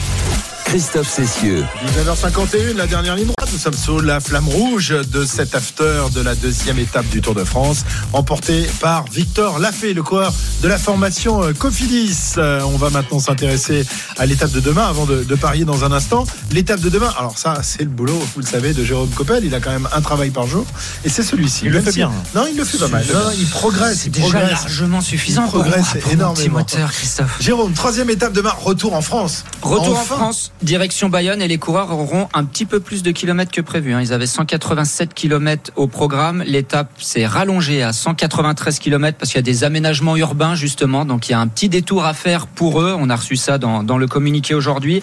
Christophe Cessieux. 19h51, la dernière ligne droite. Nous sommes sur la flamme rouge de cet after de la deuxième étape du Tour de France, emporté par Victor Lafay, le coureur de la formation euh, Cofidis. Euh, On va maintenant s'intéresser à l'étape de demain avant de, de parier dans un instant. L'étape de demain, alors ça, c'est le boulot, vous le savez, de Jérôme Coppel. Il a quand même un travail par jour et c'est celui-ci. Il le fait si- bien. Non, il le fait pas mal. Non, il progresse. C'est il déjà progresse. largement suffisant Il pour moi, progresse pour mon petit énormément. moteur, Christophe. Jérôme, troisième étape demain, retour en France. Retour Enfin. en France, direction Bayonne et les coureurs auront un petit peu plus de kilomètres que prévu. hein. Ils avaient 187 kilomètres au programme. L'étape s'est rallongée à 193 kilomètres parce qu'il y a des aménagements urbains justement. Donc il y a un petit détour à faire pour eux. On a reçu ça dans, le communiqué aujourd'hui.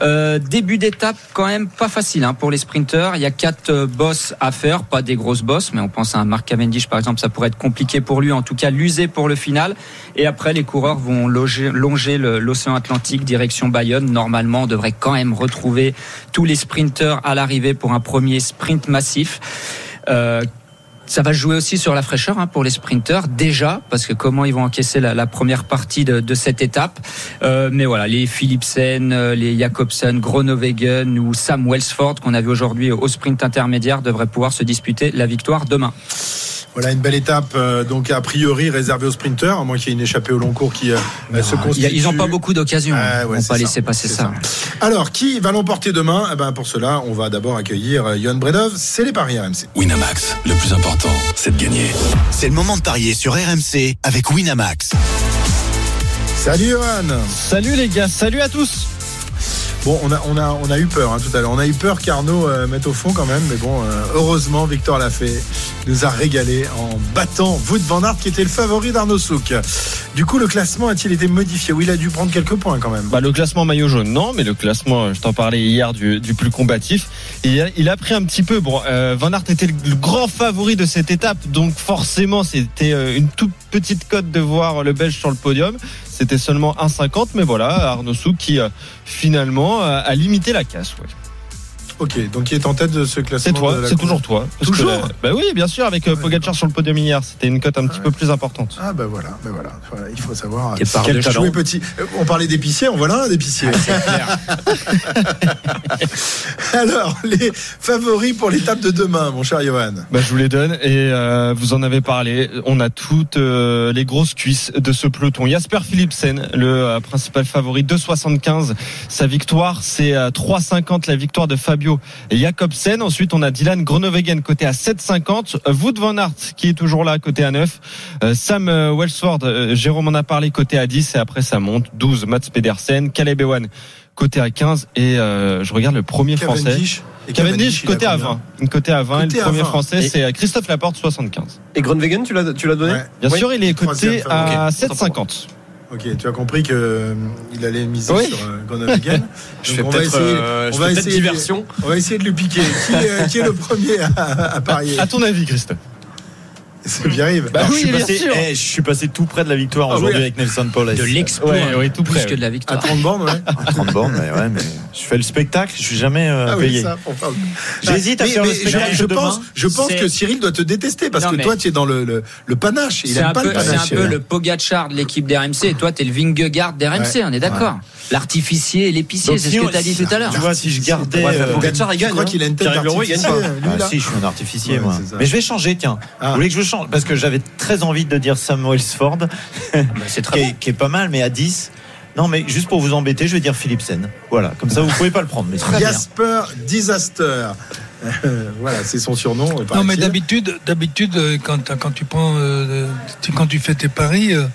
Euh, début d'étape quand même pas facile hein, pour les sprinteurs. Il y a quatre euh, bosses à faire, pas des grosses bosses, mais on pense à Mark Cavendish par exemple. Ça pourrait être compliqué pour lui, en tout cas l'user pour le final. Et après les coureurs vont loger- longer l'océan Atlantique direction Bayonne. Normalement, on devrait quand même retrouver tous les sprinteurs à l'arrivée pour un premier sprint massif. Euh, ça va jouer aussi sur la fraîcheur hein, pour les sprinteurs déjà parce que comment ils vont encaisser la, première partie de, de cette étape. Euh, mais voilà, les Philipsen, euh, les Jacobsen, Groenewegen ou Sam Welsford qu'on a vu aujourd'hui au sprint intermédiaire devraient pouvoir se disputer la victoire demain. Voilà une belle étape, euh, donc a priori réservée aux sprinteurs, à moins qu'il y ait une échappée au long cours qui euh, se constitue. a- Ils n'ont pas beaucoup d'occasions. Ah, ouais, vont pas ça, laisser passer ça. Alors, qui va l'emporter demain? Eh ben, Pour cela, on va d'abord accueillir euh, Johan Bredov. C'est les paris RMC. Winamax, le plus important, c'est de gagner. C'est le moment de parier sur RMC avec Winamax. Salut Johan Salut les gars, salut à tous Bon, on a, eu peur hein, tout à l'heure. On a eu peur qu'Arnaud euh, mette au fond quand même. Mais bon, euh, heureusement, Victor Lafay nous a régalé en battant Wout van Aert qui était le favori d'Arnaud Souk. Du coup, le classement a-t-il été modifié? Oui, il a dû prendre quelques points quand même. bah, Le classement maillot jaune, non, mais le classement, euh, je t'en parlais hier, du, plus combatif. Il a, pris un petit peu. Bon, Van Aert était le, grand favori de cette étape, donc forcément, c'était une toute petite cote de voir le Belge sur le podium. C'était seulement 1,50, mais voilà, Arnaud Souk qui euh, finalement euh, a limité la casse. Ok, donc il est en tête de ce classement. C'est toi, c'est toujours toi. Toujours euh, Bah oui, bien sûr, avec euh, Pogacar sur le podium hier, c'était une cote un petit peu plus importante. Ah bah voilà, bah voilà, Voilà, il faut savoir. Et par Quel talent. petit. Euh, On parlait d'épicier, on voit là un d'épicier. Alors, les favoris pour l'étape de demain, mon cher Johan. Bah, je vous les donne et euh, vous en avez parlé. On a toutes euh, les grosses cuisses de ce peloton. Jasper Philipsen, le euh, principal favori, 2,75. Sa victoire, c'est euh, 3,50 la victoire de Fabio Jacobsen. Ensuite, on a Dylan Groenewegen côté à 7,50. Euh, Wout van Aert qui est toujours là côté à 9. Euh, Sam euh, Welsford, euh, Jérôme en a parlé côté à 10 et après ça monte. 12 Mats Pedersen, Caleb Ewan côté à 15 et euh, je regarde le premier Cavendish. français. Et Cavendish, côté à combien 20. Une côté à 20 et le premier 20. français c'est Christophe Laporte 75. Et Groenewegen, tu l'as tu l'as donné Bien Oui. sûr, il est coté à favori. 7,50. Ok, tu as compris que euh, il allait miser Oui. sur euh, Groenewegen. Je Donc, fais on va peut-être, essayer, euh, diversion. on va essayer de lui piquer. Qui, est- qui est le premier à, à parier À ton avis, Christophe C'est bien arrive. Bah oui, je, suis bien passé, sûr. eh, je suis passé tout près de la victoire Ah aujourd'hui oui. avec Nelson Paul. De l'exploit, Ouais, oui, tout plus près, que de la À victoire. 30 bornes, ouais. À 30 bornes, mais ouais, mais je fais le spectacle, je suis jamais euh, Ah oui, payé. J'hésite à Mais- faire mais le spectacle je, je pense, je que Cyril doit te détester parce Non, que mais- toi, tu es dans le, le, le panache. Il C'est un, pas peu, le c'est panache. un peu Cyril. le Pogachar de l'équipe d'RMC et toi t'es le Vingegaard d'RMC, Ouais. on est d'accord. L'artificier et l'épicier, Donc, c'est si ce que t'as dit tout à l'heure. Tu vois, si je gardais. Euh, Pogacar, il Tu gagne. crois hein. qu'il a une tête d'artificier, Ah, si, je suis un artificier, moi. Mais je vais changer, tiens. Ah. Vous voulez que je change? Parce que j'avais très envie de dire Sam Wellsford, c'est qui, est, qui est pas mal, mais à 10. Non, mais juste pour vous embêter, je vais dire Philipsen. Voilà, comme ça, vous pouvez pas le prendre. Mais. Jasper Disaster. Euh, voilà, c'est son surnom. Non, mais d'habitude, d'habitude, euh, quand, quand tu prends, euh, quand tu fais tes paris, euh,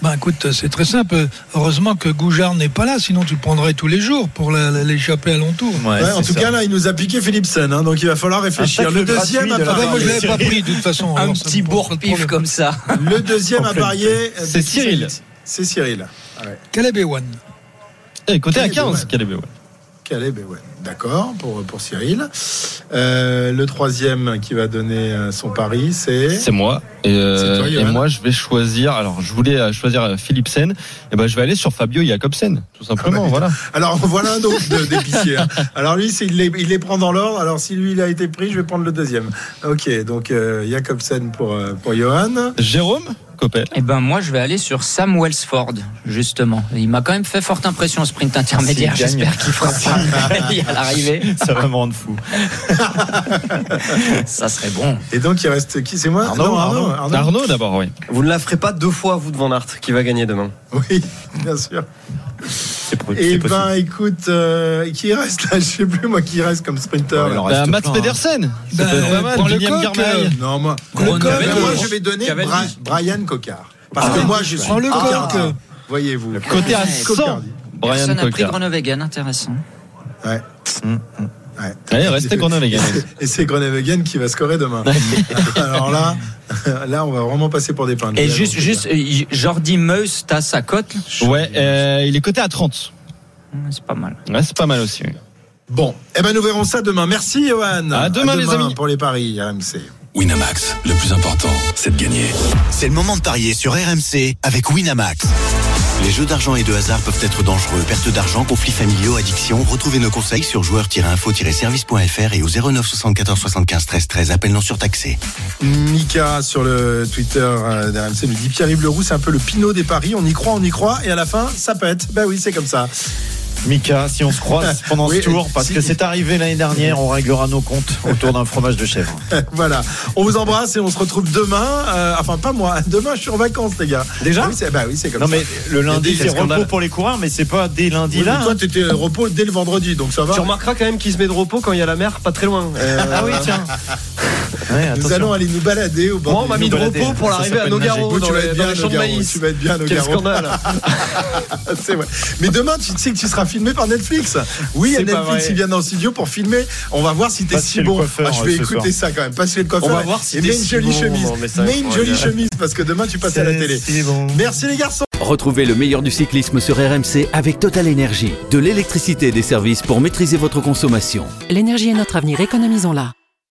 ben écoute, c'est très simple. Heureusement que Goujard n'est pas là, sinon tu le prendrais tous les jours pour l'échapper à long tour. Ouais, Ouais, en tout ça. cas, là, il nous a piqué Philipsen, hein, donc il va falloir réfléchir. Le deuxième à de Ah ben, moi je parier. l'avais pas pris de toute façon. Un alors petit bourre-pif comme ça. Le deuxième à parier. C'est Cyril. C'est Cyril. Ouais. Caleb Ewan. Et côté à Caleb 15, Ewan. Caleb Ewan. Caleb Ewan. D'accord, pour, pour Cyril. Euh, le troisième qui va donner euh, son pari, c'est. C'est moi. Et, euh, toi, et moi, je vais choisir. Alors, je voulais choisir Philipsen. Et ben, je vais aller sur Fabio Jacobsen, tout simplement. Ah bah, voilà. Alors voilà un autre de- d'épicier. hein. Alors lui, il les, il les prend dans l'ordre. Alors si lui il a été pris, je vais prendre le deuxième. Ok, donc euh, Jacobsen pour euh, pour Johan. Jérôme? Coppel. Eh ben moi je vais aller sur Sam Wellsford justement. Il m'a quand même fait forte impression au sprint intermédiaire. J'espère qu'il fera pareil à l'arrivée. Ça va me rendre fou. Ça serait bon. Et donc il reste qui? C'est moi? Arnaud, Non, Arnaud. Arnaud d'abord, oui. Vous ne la ferez pas deux fois, vous, de Van Aert, qui va gagner demain. Oui, bien sûr. C'est ben possible. écoute, euh, qui reste là? Je sais plus moi qui reste comme sprinter. Ouais, Bah, Mats plein, hein. Pedersen. Bah, euh, pas mal. prends le William coq, euh, Non moi, Groenewegen. Ben, moi je vais donner. Bra- Brian Cocard. Parce Ah, que moi je suis prends le coq. Voyez-vous. Côté à Ouais, 100. Cocardi. Brian Personne n'a pris. Groenewegen, intéressant. Ouais. Hum, Ouais. Allez, restez. Et c'est Groenewegen qui va scorer demain. Alors là, là, on va vraiment passer pour des pains. Et juste, juste Jordi Meus, t'as sa cote Ouais, euh, il est coté à 30. Hum, C'est pas mal. Ouais, c'est pas mal aussi. oui. Bon, eh ben nous verrons ça demain. Merci Johan. À demain, les amis. pour les paris RMC. Winamax, le plus important, c'est de gagner. C'est le moment de parier sur RMC avec Winamax. Les jeux d'argent et de hasard peuvent être dangereux. Perte d'argent, conflits familiaux, addiction. Retrouvez nos conseils sur joueurs-info-service.fr et au 09 74 75 13 13. Appel non surtaxé. Mika sur le Twitter euh, d'RMC nous dit Pierre-Yves Leroux, c'est un peu le pinot des paris. On y croit, on y croit, et à la fin, ça pète. Ben oui, c'est comme ça. Mika, si on se croise pendant Oui, ce tour, parce si- que c'est arrivé l'année dernière, on réglera nos comptes autour d'un fromage de chèvre. voilà. On vous embrasse et on se retrouve demain. Euh, enfin, pas moi. Demain, je suis en vacances, les gars. Déjà Ah oui, c'est, Bah oui, c'est comme Non ça. mais le lundi c'est repos pour les coureurs, mais c'est pas dès lundi Oui, là. mais toi, hein. t'étais repos dès le vendredi, donc ça va. Tu remarqueras quand même qu'il se met de repos quand il y a la mer pas très loin. Euh, Ah oui tiens. Ouais, Nous allons aller nous balader au bord Moi, on m'a mis de balader. repos pour l'arrivée à Nogaro dans tu vas les- être dans bien les à champs de Nogaro, maïs. Tu vas être bien à Quel Nogaro. scandale. c'est vrai. Mais demain, tu sais que tu seras filmé par Netflix. Oui, il y a Netflix qui vient dans le studio pour filmer. On va voir si t'es si bon. coiffeur, Ah, je vais écouter soir. ça quand même. Passe chez le coiffeur. On va voir si et t'es mets une jolie bon. chemise. Mais ça, Mets une jolie chemise parce que demain tu passes à la télé. Si bon. Merci les garçons. Retrouvez le meilleur du cyclisme sur RMC avec Total Énergie. De l'électricité et des services pour maîtriser votre consommation. L'énergie est notre avenir, économisons-la.